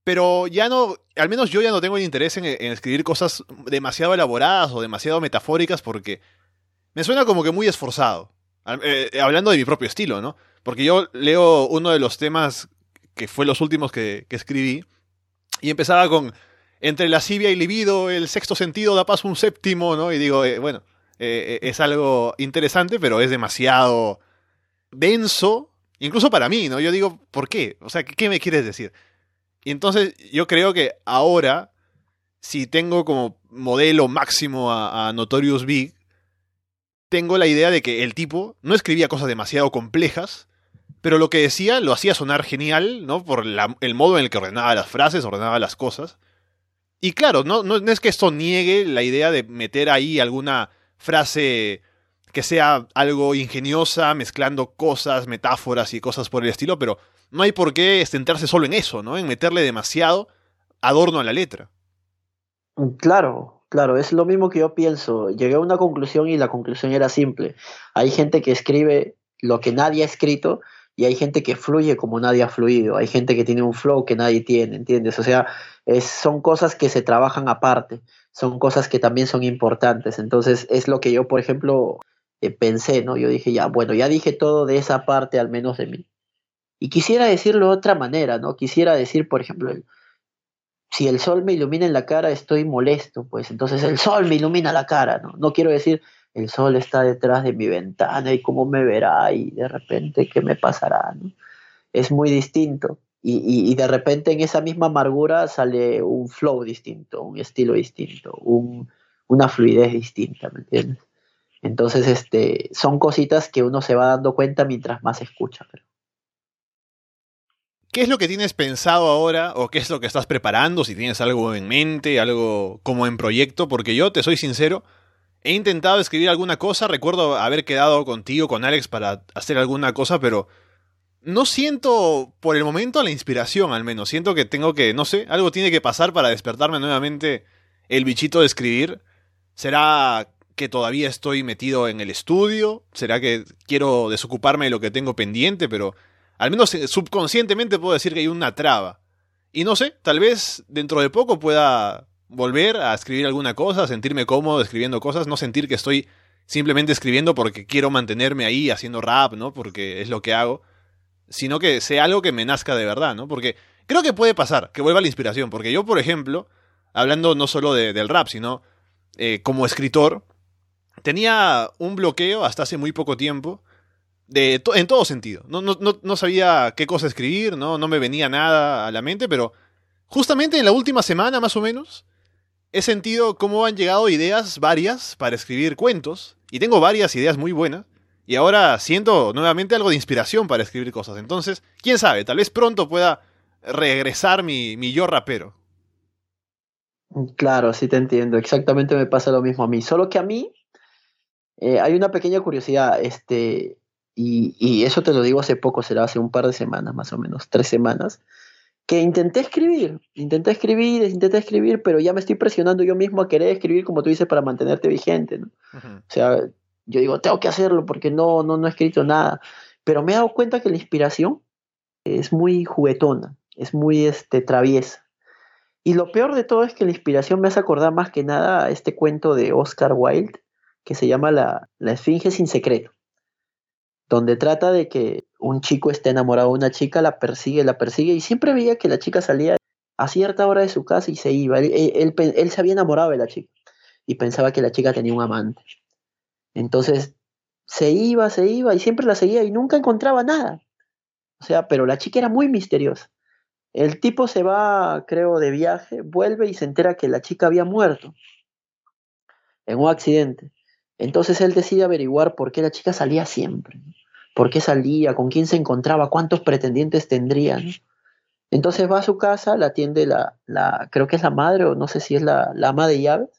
Pero ya no, al menos yo ya no tengo el interés en, escribir cosas demasiado elaboradas o demasiado metafóricas porque me suena como que muy esforzado. Eh, hablando de mi propio estilo, ¿no? Porque yo leo uno de los temas que fue los últimos que, escribí y empezaba con entre lascivia y libido, el sexto sentido da paso un séptimo, ¿no? Y digo, eh, bueno, eh, eh, es algo interesante, pero es demasiado denso, incluso para mí, ¿no? Yo digo, ¿por qué? O sea, ¿qué, me quieres decir? Y entonces yo creo que ahora, si tengo como modelo máximo a Notorious Big, tengo la idea de que el tipo no escribía cosas demasiado complejas, pero lo que decía lo hacía sonar genial, ¿no? Por el modo en el que ordenaba las frases, ordenaba las cosas. Y claro, no, no, es que esto niegue la idea de meter ahí alguna frase que sea algo ingeniosa, mezclando cosas, metáforas y cosas por el estilo, pero no hay por qué centrarse solo en eso, ¿no? En meterle demasiado adorno a la letra. Claro, Claro, es lo mismo que yo pienso. Llegué a una conclusión y la conclusión era simple. Hay gente que escribe lo que nadie ha escrito y hay gente que fluye como nadie ha fluido. Hay gente que tiene un flow que nadie tiene, ¿entiendes? O sea, es, son cosas que se trabajan aparte, son cosas que también son importantes. Entonces, es lo que yo, por ejemplo, eh, pensé, ¿no? Yo dije, ya, bueno, ya dije todo de esa parte al menos de mí. Y quisiera decirlo de otra manera, ¿no? Quisiera decir, por ejemplo, si el sol me ilumina en la cara, estoy molesto, pues entonces el sol me ilumina la cara, ¿no? No quiero decir, el sol está detrás de mi ventana y cómo me verá y de repente qué me pasará, ¿no? Es muy distinto. Y, de repente en esa misma amargura sale un flow distinto, un estilo distinto, una fluidez distinta, ¿me entiendes? Entonces, este, son cositas que uno se va dando cuenta mientras más escucha. ¿Qué es lo que tienes pensado ahora o qué es lo que estás preparando? Si tienes algo en mente, algo como en proyecto, porque yo te soy sincero, he intentado escribir alguna cosa, recuerdo haber quedado contigo, con Alex, para hacer alguna cosa, pero no siento por el momento la inspiración al menos. Siento que tengo que, no sé, algo tiene que pasar para despertarme nuevamente el bichito de escribir. ¿Será que todavía estoy metido en el estudio? ¿Será que quiero desocuparme de lo que tengo pendiente? Pero al menos eh, subconscientemente puedo decir que hay una traba. Y no sé, tal vez dentro de poco pueda volver a escribir alguna cosa, sentirme cómodo escribiendo cosas, no sentir que estoy simplemente escribiendo porque quiero mantenerme ahí haciendo rap, ¿no? Porque es lo que hago, sino que sea algo que me nazca de verdad, ¿no? Porque creo que puede pasar, que vuelva la inspiración, porque yo, por ejemplo, hablando no solo del rap, sino eh, como escritor, tenía un bloqueo hasta hace muy poco tiempo de en todo sentido. No, no, no, sabía qué cosa escribir, ¿no? no me venía nada a la mente, pero justamente en la última semana más o menos he sentido cómo han llegado ideas varias para escribir cuentos, y tengo varias ideas muy buenas, y ahora siento nuevamente algo de inspiración para escribir cosas. Entonces, quién sabe, tal vez pronto pueda regresar mi, mi yo rapero. Claro, sí te entiendo. Exactamente me pasa lo mismo a mí. Solo que a mí eh, hay una pequeña curiosidad. Este, y, eso te lo digo hace poco, será hace un par de semanas más o menos, tres semanas, que intenté escribir, intenté escribir, intenté escribir, pero ya me estoy presionando yo mismo a querer escribir, como tú dices, para mantenerte vigente, ¿no? O sea, yo digo, tengo que hacerlo porque no, no, no he escrito nada, pero me he dado cuenta que la inspiración es muy juguetona, es muy este, traviesa. Y lo peor de todo es que la inspiración me hace acordar más que nada a este cuento de Oscar Wilde, que se llama La, la Esfinge sin secreto donde trata de que un chico está enamorado de una chica, la persigue, la persigue, y siempre veía que la chica salía a cierta hora de su casa y se iba. Él, él, se había enamorado de la chica y pensaba que la chica tenía un amante. Entonces se iba, se iba y siempre la seguía y nunca encontraba nada. O sea, pero la chica era muy misteriosa. El tipo se va, creo, de viaje, vuelve y se entera que la chica había muerto en un accidente. Entonces él decide averiguar por qué la chica salía siempre, por qué salía, con quién se encontraba, cuántos pretendientes tendría. Entonces va a su casa, la atiende la, la, creo que es la madre o no sé si es la, la ama de llaves,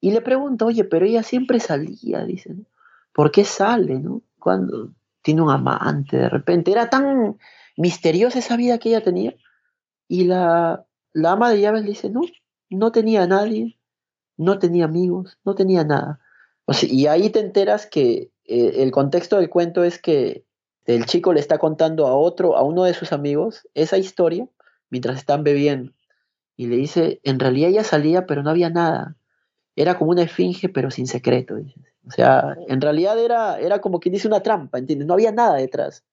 y le pregunta, oye, pero ella siempre salía, dice, ¿por qué sale, no? Cuando tiene un amante de repente, era tan misteriosa esa vida que ella tenía. Y la, la ama de llaves le dice, no, no tenía a nadie, no tenía amigos, no tenía nada y ahí te enteras que eh, el contexto del cuento es que el chico le está contando a otro, a uno de sus amigos, esa historia mientras están bebiendo. Y le dice, en realidad ella salía, pero no había nada. Era como una esfinge, pero sin secreto. O sea, en realidad era, era como quien dice una trampa, ¿entiendes? No había nada detrás.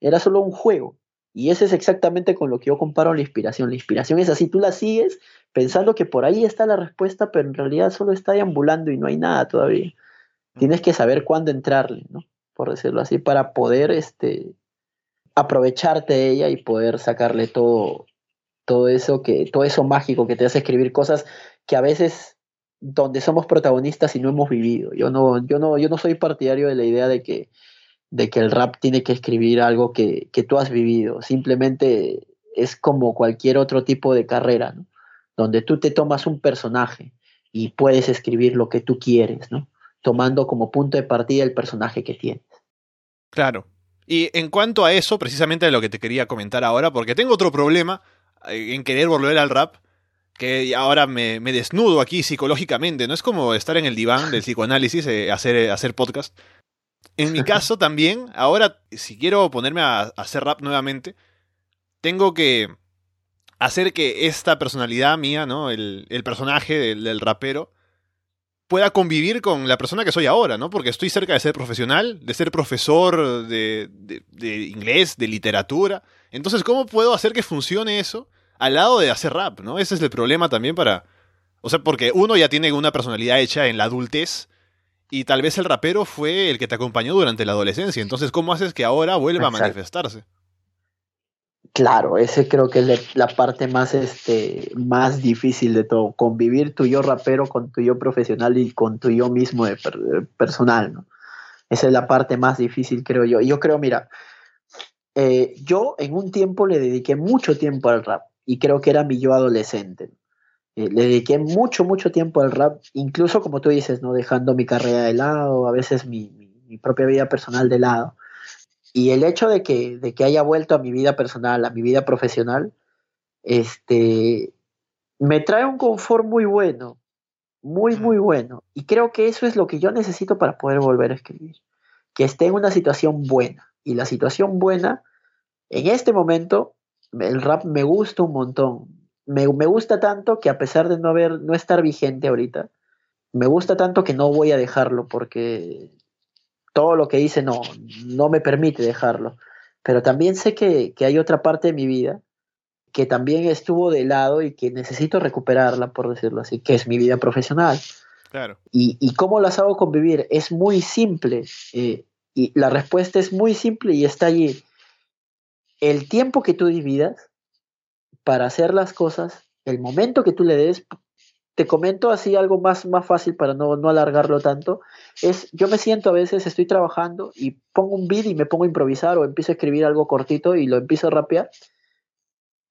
Era solo un juego. Y ese es exactamente con lo que yo comparo la inspiración. La inspiración es así, tú la sigues pensando que por ahí está la respuesta, pero en realidad solo está deambulando y no hay nada todavía. Tienes que saber cuándo entrarle, ¿no? Por decirlo así, para poder este, aprovecharte de ella y poder sacarle todo, todo eso que, todo eso mágico que te hace escribir cosas que a veces donde somos protagonistas y no hemos vivido. Yo no, yo no, yo no soy partidario de la idea de que de que el rap tiene que escribir algo que, que tú has vivido. Simplemente es como cualquier otro tipo de carrera, ¿no? Donde tú te tomas un personaje y puedes escribir lo que tú quieres, ¿no? Tomando como punto de partida el personaje que tienes. Claro. Y en cuanto a eso, precisamente de lo que te quería comentar ahora, porque tengo otro problema eh, en querer volver al rap, que ahora me, desnudo aquí psicológicamente, no es como estar en el diván del psicoanálisis, eh, hacer, hacer podcast. En mi caso también, ahora si quiero ponerme a, hacer rap nuevamente, tengo que hacer que esta personalidad mía, ¿no? El, personaje del, rapero, pueda convivir con la persona que soy ahora, ¿no? Porque estoy cerca de ser profesional, de ser profesor de, de, inglés, de literatura. Entonces, ¿cómo puedo hacer que funcione eso al lado de hacer rap, ¿no? Ese es el problema también para... O sea, porque uno ya tiene una personalidad hecha en la adultez y tal vez el rapero fue el que te acompañó durante la adolescencia. Entonces, ¿cómo haces que ahora vuelva a manifestarse? Claro, ese creo que es la parte más, este, más difícil de todo, convivir tu yo rapero con tu yo profesional y con tu yo mismo de personal, ¿no? Esa es la parte más difícil, creo yo. Yo creo, mira, eh, yo en un tiempo le dediqué mucho tiempo al rap y creo que era mi yo adolescente. Eh, le dediqué mucho, mucho tiempo al rap, incluso como tú dices, ¿no? Dejando mi carrera de lado, a veces mi, mi propia vida personal de lado. Y el hecho de que, de que haya vuelto a mi vida personal, a mi vida profesional, este, me trae un confort muy bueno, muy, muy bueno. Y creo que eso es lo que yo necesito para poder volver a escribir. Que esté en una situación buena. Y la situación buena, en este momento, el rap me gusta un montón. Me, me gusta tanto que a pesar de no, haber, no estar vigente ahorita, me gusta tanto que no voy a dejarlo porque todo lo que hice no, no me permite dejarlo. Pero también sé que, hay otra parte de mi vida que también estuvo de lado y que necesito recuperarla, por decirlo así, que es mi vida profesional. Claro. Y, cómo las hago convivir es muy simple. Eh, y la respuesta es muy simple y está allí. El tiempo que tú dividas para hacer las cosas, el momento que tú le des, te comento así algo más, más fácil para no, no alargarlo tanto, es yo me siento a veces, estoy trabajando y pongo un beat y me pongo a improvisar o empiezo a escribir algo cortito y lo empiezo a rapear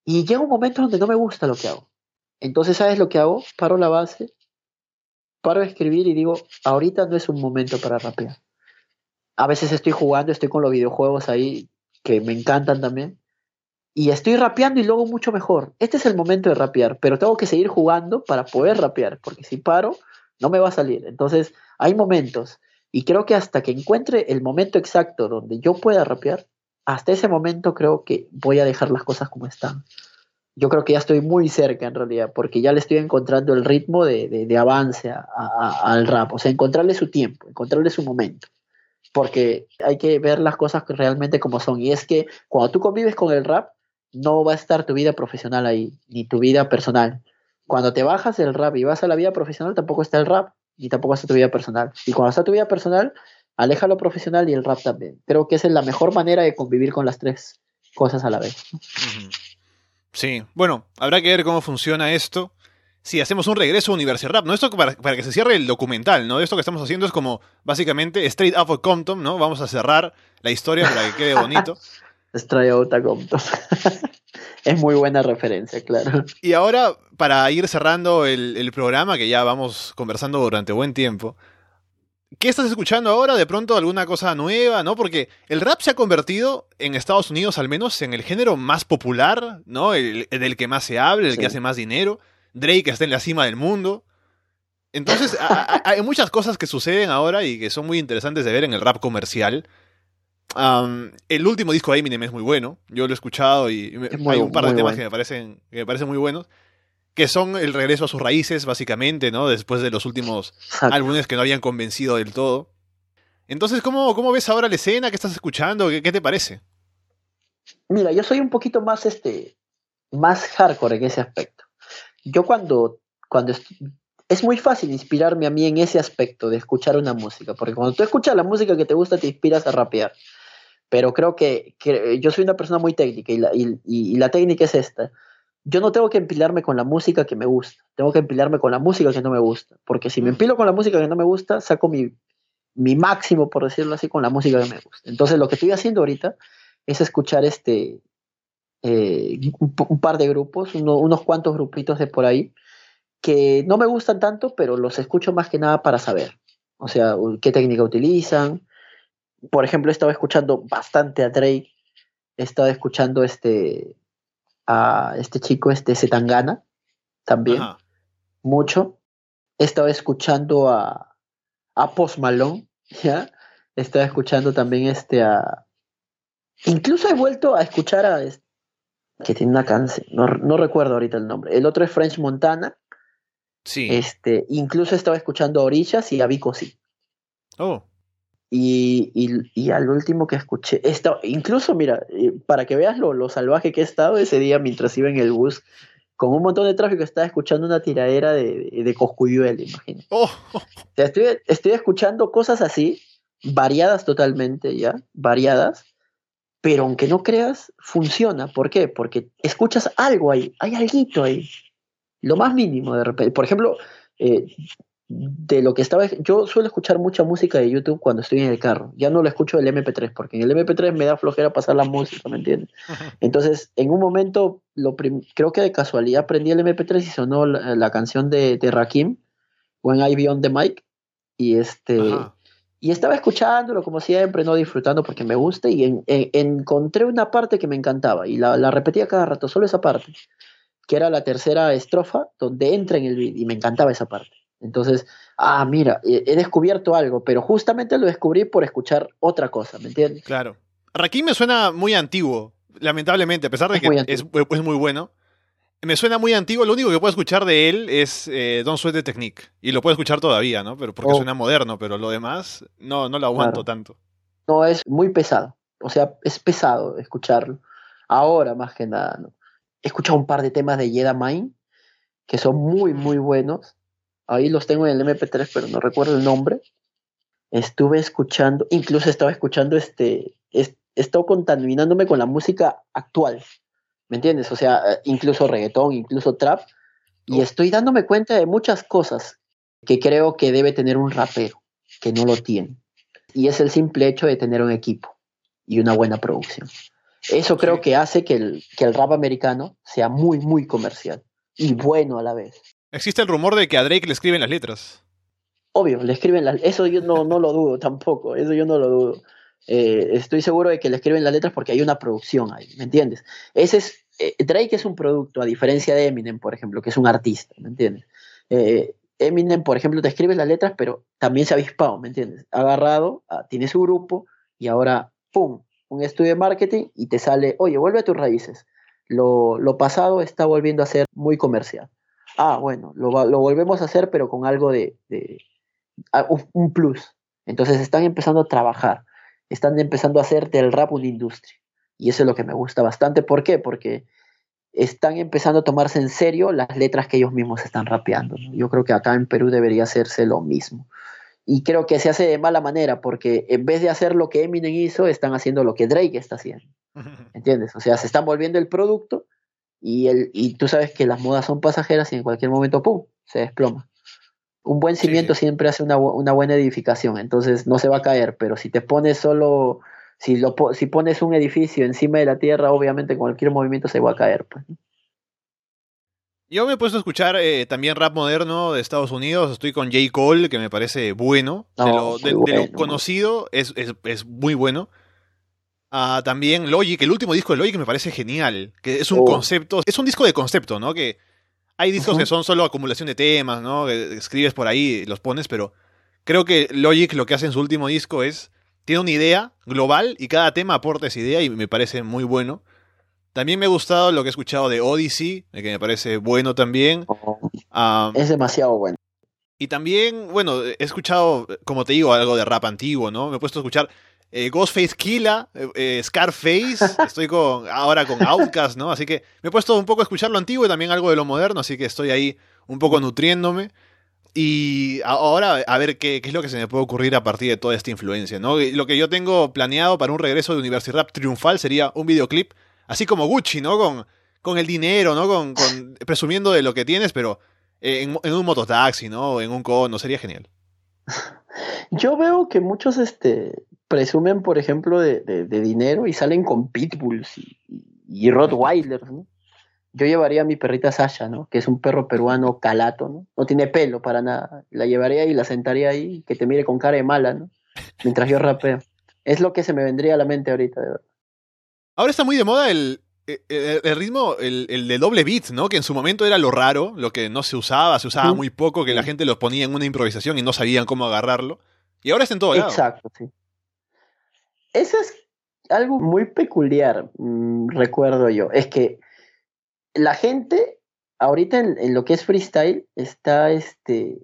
y llega un momento donde no me gusta lo que hago. Entonces, ¿sabes lo que hago? Paro la base, paro de escribir y digo, ahorita no es un momento para rapear. A veces estoy jugando, estoy con los videojuegos ahí que me encantan también y estoy rapeando y luego mucho mejor. Este es el momento de rapear, pero tengo que seguir jugando para poder rapear, porque si paro, no me va a salir. Entonces, hay momentos, y creo que hasta que encuentre el momento exacto donde yo pueda rapear, hasta ese momento creo que voy a dejar las cosas como están. Yo creo que ya estoy muy cerca en realidad, porque ya le estoy encontrando el ritmo de, avance al rap, o sea, encontrarle su tiempo, encontrarle su momento porque hay que ver las cosas realmente como son. Y es que cuando tú convives con el rap, no va a estar tu vida profesional ahí, ni tu vida personal. Cuando te bajas del rap y vas a la vida profesional, tampoco está el rap, ni tampoco está tu vida personal. Y cuando está tu vida personal, aleja lo profesional y el rap también. Creo que esa es la mejor manera de convivir con las tres cosas a la vez. Sí, bueno, habrá que ver cómo funciona esto. Si hacemos un regreso a Universidad Rap, ¿no? Esto para, para, que se cierre el documental, ¿no? Esto que estamos haciendo es como, básicamente, Straight Up of Compton, ¿no? Vamos a cerrar la historia para que quede bonito. es muy buena referencia, claro. Y ahora, para ir cerrando el, programa, que ya vamos conversando durante buen tiempo, ¿qué estás escuchando ahora? De pronto alguna cosa nueva, ¿no? Porque el rap se ha convertido en Estados Unidos, al menos, en el género más popular, ¿no? El, del que más se habla, el que hace más dinero. Drake está en la cima del mundo. Entonces, hay muchas cosas que suceden ahora y que son muy interesantes de ver en el rap comercial el último disco de Eminem es muy bueno. Yo lo he escuchado y hay un par de temas que, me parecen, que me parecen muy buenos. Que son el regreso a sus raíces, básicamente, ¿no? Después de los últimos álbumes que no habían convencido del todo. Entonces, ¿cómo, cómo ves ahora la escena? ¿Qué estás escuchando? ¿Qué, te parece? Mira, yo soy un poquito más este más hardcore en ese aspecto. Yo cuando, cuando es muy fácil inspirarme a mí en ese aspecto de escuchar una música, porque cuando tú escuchas la música que te gusta te inspiras a rapear pero creo que, yo soy una persona muy técnica y la, y, la, técnica es esta. Yo no tengo que empilarme con la música que me gusta, tengo que empilarme con la música que no me gusta, porque si me empilo con la música que no me gusta, saco mi, mi máximo, por decirlo así, con la música que me gusta. Entonces lo que estoy haciendo ahorita es escuchar este, eh, un, par de grupos, unos cuantos grupitos de por ahí, que no me gustan tanto, pero los escucho más que nada para saber. O sea, qué técnica utilizan, por ejemplo, he estado escuchando bastante a Drake, he estado escuchando este, a este chico, este Zetangana, también, mucho. He estado escuchando a, a Post Malone, ¿ya? He estado escuchando también este a... Incluso he vuelto a escuchar a... Que tiene una canción, no, no recuerdo ahorita el nombre. El otro es French Montana. Sí. Este, incluso he estado escuchando a Orillas y a Vico sí. Oh. Y, y, al último que escuché, esto, incluso mira, eh, para que veas lo, lo, salvaje que he estado ese día mientras iba en el bus, con un montón de tráfico, estaba escuchando una tiradera de, de Coscuyuel, imagínate. Oh. estoy, estoy escuchando cosas así, variadas totalmente, ¿ya? Variadas, pero aunque no creas, funciona. ¿Por qué? Porque escuchas algo ahí, hay algo ahí, lo más mínimo de repente. Por ejemplo, eh, de lo que estaba. Yo suelo escuchar mucha música de YouTube cuando estoy en el carro. Ya no lo escucho del MP3, porque en el MP3 me da flojera pasar la música, ¿me entiendes? Entonces, en un momento, lo creo que de casualidad prendí el MP3 y sonó la, canción de, de, Rakim, When I Beyond the Mic, y este. Y estaba escuchándolo como siempre, no disfrutando porque me gusta, y encontré una parte que me encantaba, y la, la repetía cada rato, solo esa parte, que era la tercera estrofa, donde entra en el beat, y me encantaba esa parte. Entonces, ah, mira, he descubierto algo, pero justamente lo descubrí por escuchar otra cosa, ¿me entiendes? Claro. Rakim me suena muy antiguo, lamentablemente, a pesar de que es, muy bueno. Me suena muy antiguo, lo único que puedo escuchar de él es eh, Don't Sweat the Technique. Y lo puedo escuchar todavía, ¿no? Pero porque oh. suena moderno, pero lo demás no, no lo aguanto tanto. No, es muy pesado. O sea, es pesado escucharlo. Ahora, más que nada, ¿no? He escuchado un par de temas de Jedi Mind que son muy, muy buenos. Ahí los tengo en el MP3, pero no recuerdo el nombre. Estuve escuchando, incluso estaba escuchando este, he estado contaminándome con la música actual. ¿Me entiendes? O sea, incluso reggaetón, incluso trap. Y estoy dándome cuenta de muchas cosas que creo que debe tener un rapero, que no lo tiene. Y es el simple hecho de tener un equipo y una buena producción. Eso creo que hace que el, que el rap americano sea muy, muy comercial y bueno a la vez. Existe el rumor de que a Drake le escriben las letras. Obvio, le escriben las Eso yo no, no lo dudo tampoco, eso yo no lo dudo. Eh, estoy seguro de que le escriben las letras porque hay una producción ahí, ¿me entiendes? Ese es, eh, Drake es un producto, a diferencia de Eminem, por ejemplo, que es un artista, ¿me entiendes? Eh, Eminem, por ejemplo, te escribe las letras, pero también se ha avispado, ¿me entiendes? Ha agarrado, ah, tiene su grupo y ahora, ¡pum!, un estudio de marketing y te sale, oye, vuelve a tus raíces. Lo, lo pasado está volviendo a ser muy comercial ah, bueno, lo, volvemos a hacer, pero con algo de, un plus. Entonces están empezando a trabajar, están empezando a hacer del rap una industria. Y eso es lo que me gusta bastante. ¿Por qué? Porque están empezando a tomarse en serio las letras que ellos mismos están rapeando. Yo creo que acá en Perú debería hacerse lo mismo. Y creo que se hace de mala manera, porque en vez de hacer lo que Eminem hizo, están haciendo lo que Drake está haciendo. ¿Entiendes? O sea, se están volviendo el producto y, el, y tú sabes que las modas son pasajeras y en cualquier momento, ¡pum!, se desploma. Un buen cimiento siempre hace una, una, buena edificación, entonces no se va a caer, pero si te pones solo, si, lo, si pones un edificio encima de la tierra, obviamente cualquier movimiento se va a caer. Pues. Yo me he puesto a escuchar eh, también rap moderno de Estados Unidos. Estoy con J. Cole, que me parece bueno. de, lo, conocido es, es, es, muy bueno. Ah, también Logic, el último disco de Logic me parece genial, que es un oh. concepto, es un disco de concepto, ¿no? Que hay discos que son solo acumulación de temas, ¿no? Que escribes por ahí, los pones, pero creo que Logic lo que hace en su último disco es, tiene una idea global y cada tema aporta esa idea y me parece muy bueno. También me ha gustado lo que he escuchado de Odyssey, que me parece bueno también. Oh. Ah, es demasiado bueno. Y también, bueno, he escuchado, como te digo, algo de rap antiguo, ¿no? Me he puesto a escuchar eh, Ghostface Killa, eh, eh, Scarface, estoy con, ahora con Outcast, ¿no? Así que me he puesto un poco a escuchar lo antiguo y también algo de lo moderno, así que estoy ahí un poco nutriéndome. Y ahora a ver qué, es lo que se me puede ocurrir a partir de toda esta influencia, ¿no? Lo que yo tengo planeado para un regreso de University Rap triunfal sería un videoclip, así como Gucci, ¿no? Con, con el dinero, ¿no? Con, presumiendo de lo que tienes, pero en, en un mototaxi, ¿no? En un cono, sería genial. Yo veo que muchos este, presumen, por ejemplo, de, dinero y salen con pitbulls y, y rottweilers, ¿no? Yo llevaría a mi perrita Sasha, ¿no? Que es un perro peruano calato, ¿no? No tiene pelo para nada. La llevaría y la sentaría ahí, que te mire con cara de mala, ¿no? Mientras yo rapeo. Es lo que se me vendría a la mente ahorita, de verdad. Ahora está muy de moda el, eh, eh, el, ritmo, el, de doble beat, ¿no? Que en su momento era lo raro, lo que no se usaba, se usaba muy poco, que la gente los ponía en una improvisación y no sabían cómo agarrarlo. Y ahora está en todo lado. Exacto, sí. Eso es algo muy peculiar, mm, recuerdo yo. Es que la gente, ahorita en, lo que es freestyle, está, este,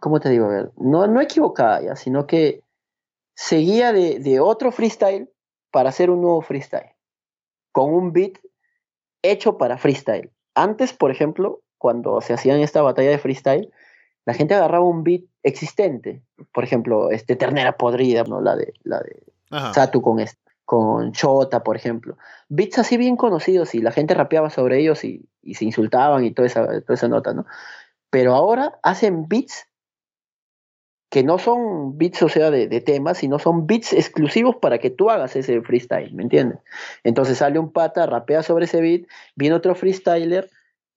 ¿cómo te digo? A ver, no, no equivocada ya, sino que seguía de, de otro freestyle para hacer un nuevo freestyle, con un beat hecho para freestyle. Antes, por ejemplo, cuando se hacían esta batalla de freestyle, la gente agarraba un beat existente, por ejemplo, este Ternera Podrida, ¿no? la de, la de Satu con, con Chota, por ejemplo. Beats así bien conocidos y la gente rapeaba sobre ellos y, se insultaban y toda esa, esa nota, ¿no? Pero ahora hacen beats que no son beats, o sea, de, de, temas, sino son beats exclusivos para que tú hagas ese freestyle, ¿me entiendes? Entonces sale un pata, rapea sobre ese beat, viene otro freestyler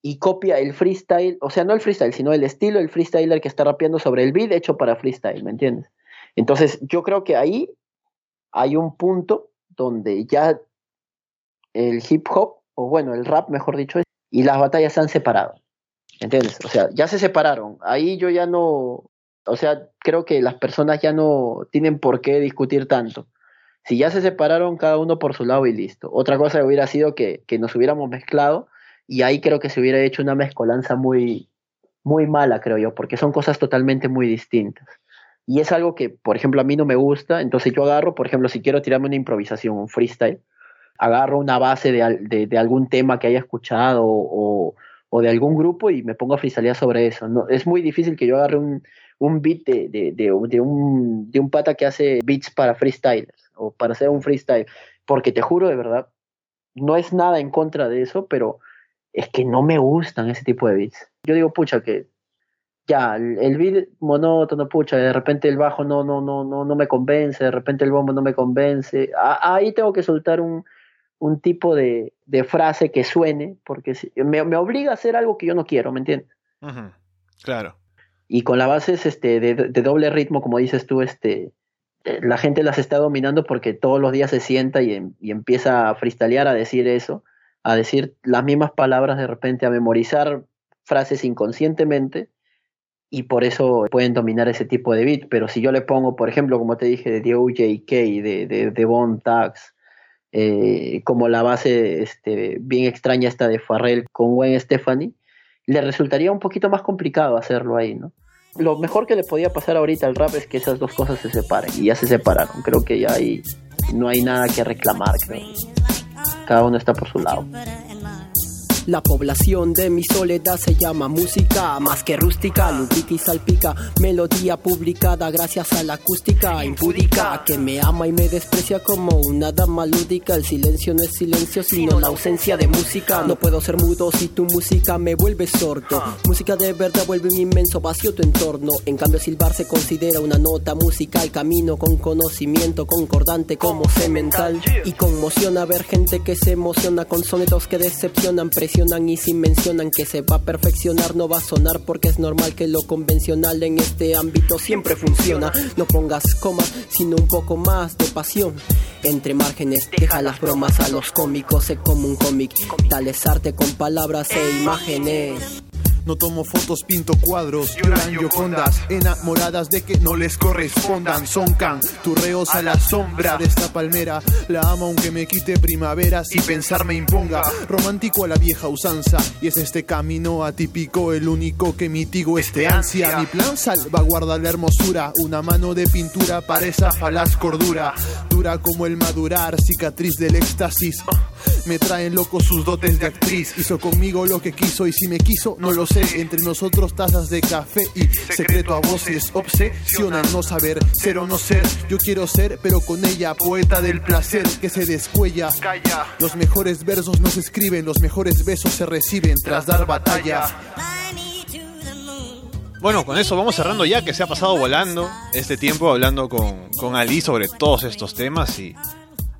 y copia el freestyle, o sea, no el freestyle, sino el estilo del freestyler que está rapeando sobre el beat hecho para freestyle, ¿me entiendes? Entonces yo creo que ahí hay un punto donde ya el hip hop, o bueno, el rap, mejor dicho, y las batallas se han separado. ¿Entiendes? O sea, ya se separaron. Ahí yo ya no, o sea, creo que las personas ya no tienen por qué discutir tanto. Si ya se separaron cada uno por su lado y listo. Otra cosa hubiera sido que, que nos hubiéramos mezclado y ahí creo que se hubiera hecho una mezcolanza muy, muy mala, creo yo, porque son cosas totalmente muy distintas. Y es algo que, por ejemplo, a mí no me gusta, entonces yo agarro, por ejemplo, si quiero tirarme una improvisación, un freestyle, agarro una base de, de, algún tema que haya escuchado o, o, de algún grupo y me pongo a freestylear sobre eso. No, es muy difícil que yo agarre un, un beat de, de, de, un, de un pata que hace beats para freestylers o para hacer un freestyle, porque te juro de verdad, no es nada en contra de eso, pero es que no me gustan ese tipo de beats. Yo digo, pucha, que ya, el, beat monótono, pucha, de repente el bajo no, no, no, no, no me convence, de repente el bombo no me convence. ahí tengo que soltar un, un tipo de, de, frase que suene, porque me, me, obliga a hacer algo que yo no quiero, ¿me entiendes? Claro y con las bases este, de, doble ritmo, como dices tú, este, la gente las está dominando porque todos los días se sienta y, em, y, empieza a freestylear, a decir eso, a decir las mismas palabras de repente, a memorizar frases inconscientemente y por eso pueden dominar ese tipo de beat. Pero si yo le pongo, por ejemplo, como te dije, de DOJK, de, de, de Bone eh, como la base este, bien extraña esta de Farrell con Gwen Stephanie, le resultaría un poquito más complicado hacerlo ahí, ¿no? Lo mejor que le podía pasar ahorita al rap es que esas dos cosas se separen y ya se separaron. Creo que ya ahí no hay nada que reclamar, creo. Cada uno está por su lado. La población de mi soledad se llama música, más que rústica, lubrica y salpica, melodía publicada gracias a la acústica impúdica, que me ama y me desprecia como una dama lúdica. El silencio no es silencio, sino la ausencia de música. No puedo ser mudo si tu música me vuelve sordo. Música de verdad vuelve un inmenso vacío tu entorno. En cambio, silbar se considera una nota musical, camino con conocimiento concordante como cemental. Y conmociona ver gente que se emociona con sonetos que decepcionan, y si mencionan que se va a perfeccionar no va a sonar porque es normal que lo convencional en este ámbito siempre funciona. No pongas comas, sino un poco más de pasión. Entre márgenes, deja las bromas a los cómicos, sé como un cómic. Tal es arte con palabras e imágenes. No tomo fotos, pinto cuadros, lloran yocondas, enamoradas de que no les correspondan. Son can, turreos a la sombra de esta palmera. La amo aunque me quite primaveras y pensar me imponga. Romántico a la vieja usanza, y es este camino atípico el único que mitigo este ansia. Mi plan salvaguarda la hermosura, una mano de pintura para esa falaz cordura. Dura como el madurar, cicatriz del éxtasis. Me traen loco sus dotes de actriz. Hizo conmigo lo que quiso y si me quiso, no lo sé entre nosotros tazas de café y secreto a voces. Obsesiona no saber, ser o no ser. Yo quiero ser, pero con ella, poeta del placer que se descuella. Los mejores versos no se escriben, los mejores besos se reciben tras dar batalla. Bueno, con eso vamos cerrando ya, que se ha pasado volando este tiempo hablando con, con Ali sobre todos estos temas y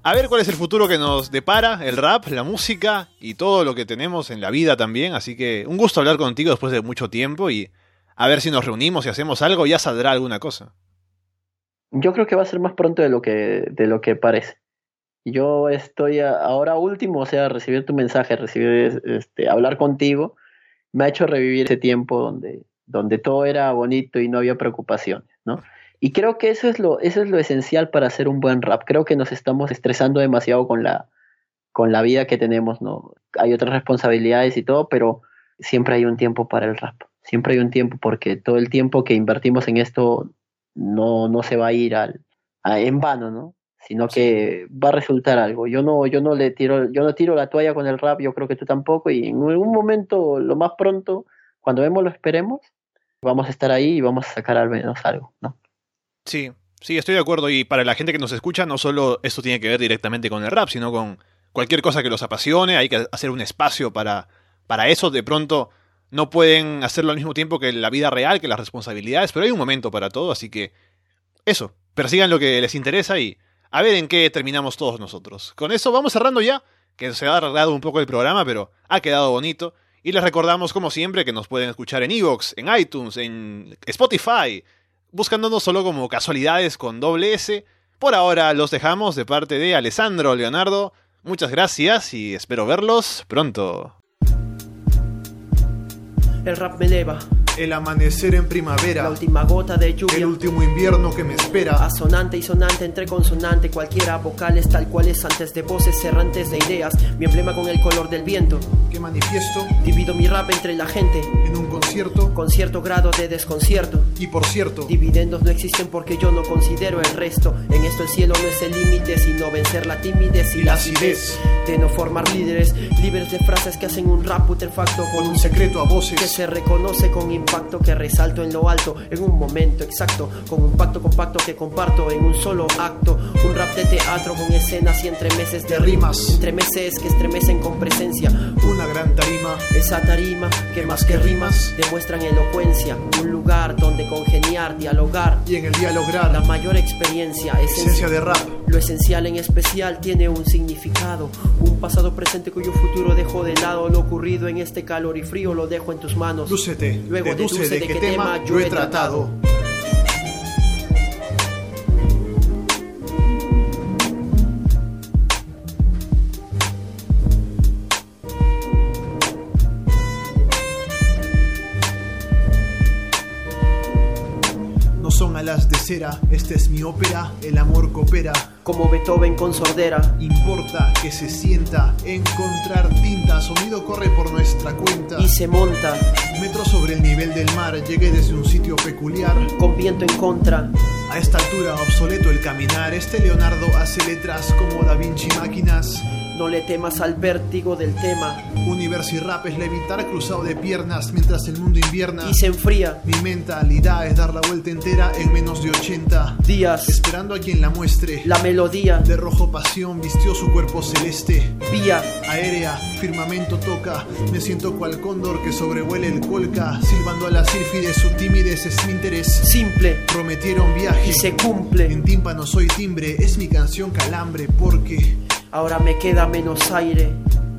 a ver cuál es el futuro que nos depara, el rap, la música y todo lo que tenemos en la vida también. Así que un gusto hablar contigo después de mucho tiempo y a ver si nos reunimos y hacemos algo, ya saldrá alguna cosa. Yo creo que va a ser más pronto de lo que, de lo que parece. Yo estoy ahora último, o sea, recibir tu mensaje, recibir, este, hablar contigo, me ha hecho revivir ese tiempo donde, donde todo era bonito y no había preocupaciones, ¿no? Y creo que eso es lo, eso es lo esencial para hacer un buen rap. Creo que nos estamos estresando demasiado con la, con la vida que tenemos, ¿no? Hay otras responsabilidades y todo, pero siempre hay un tiempo para el rap. Siempre hay un tiempo porque todo el tiempo que invertimos en esto no, no se va a ir al, en vano, ¿no? Sino que va a resultar algo. Yo no, yo no le tiro, yo no tiro la toalla con el rap, yo creo que tú tampoco, y en algún momento, lo más pronto, cuando vemos lo esperemos, vamos a estar ahí y vamos a sacar al menos algo, ¿no? Sí, sí, estoy de acuerdo. Y para la gente que nos escucha, no solo esto tiene que ver directamente con el rap, sino con cualquier cosa que los apasione. Hay que hacer un espacio para, para eso. De pronto no pueden hacerlo al mismo tiempo que la vida real, que las responsabilidades, pero hay un momento para todo, así que eso, persigan lo que les interesa y a ver en qué terminamos todos nosotros. Con eso vamos cerrando ya, que se ha alargado un poco el programa, pero ha quedado bonito. Y les recordamos, como siempre, que nos pueden escuchar en Evox, en iTunes, en Spotify, buscándonos solo como casualidades con doble S. Por ahora los dejamos de parte de Alessandro Leonardo. Muchas gracias y espero verlos pronto. El rap me eleva el amanecer en primavera. La última gota de lluvia. El último invierno que me espera. Asonante y sonante entre consonante, cualquiera vocales tal cual es antes de voces errantes de ideas. Mi emblema con el color del viento. Que manifiesto. Divido mi rap entre la gente. En un concierto. Con cierto grado de desconcierto. Y por cierto. Dividendos no existen porque yo no considero el resto. En esto el cielo no es el límite, sino vencer la timidez y, la acidez. De no formar líderes, libres de frases que hacen un rap putrefacto. Con un secreto a voces. Que se reconoce con impacto que resalto en lo alto, en un momento exacto, con un pacto compacto que comparto en un solo acto, un rap de teatro con escenas y entremeses de rimas, entremeses que estremecen con presencia, una gran tarima, esa tarima que más que rimas demuestran elocuencia, un lugar donde congeniar, dialogar. Y en el dialogar la mayor experiencia, esencia de rap, lo esencial en especial tiene un significado, un pasado presente cuyo futuro dejo de lado, lo ocurrido en este calor y frío lo dejo en tus manos, lúcete, luego dedúcete de qué tema yo he tratado. Alas de cera, esta es mi ópera, el amor coopera como Beethoven con sordera. Importa que se sienta, encontrar tinta, sonido corre por nuestra cuenta. Y se monta. Metro sobre el nivel del mar, llegué desde un sitio peculiar. Con viento en contra. A esta altura obsoleto el caminar, este Leonardo hace letras como Da Vinci máquinas. No le temas al vértigo del tema. Universo y rap es levitar cruzado de piernas mientras el mundo invierna. Y se enfría. Mi mentalidad es dar la vuelta entera en menos de 80 días. Esperando a quien la muestre. La melodía. De rojo pasión vistió su cuerpo celeste. Vía. Aérea, firmamento toca. Me siento cual cóndor que sobrevuela el colca. Silbando a la de su timidez es mi interés. Simple. Prometieron viaje. Y se cumple. En tímpano soy timbre, es mi canción calambre porque ahora me queda menos aire.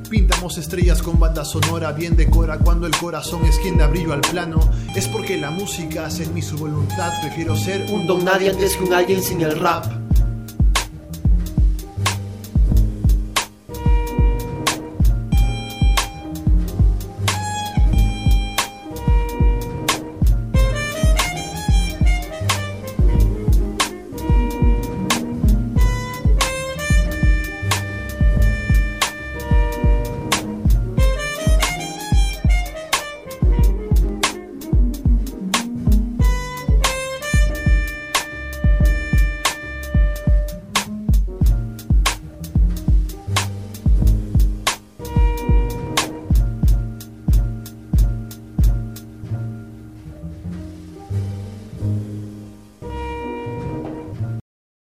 Pintamos estrellas con banda sonora bien decora cuando el corazón es quien da brillo al plano. Es porque la música hace en mí su voluntad. Prefiero ser un don nadie antes que un alguien sin el rap.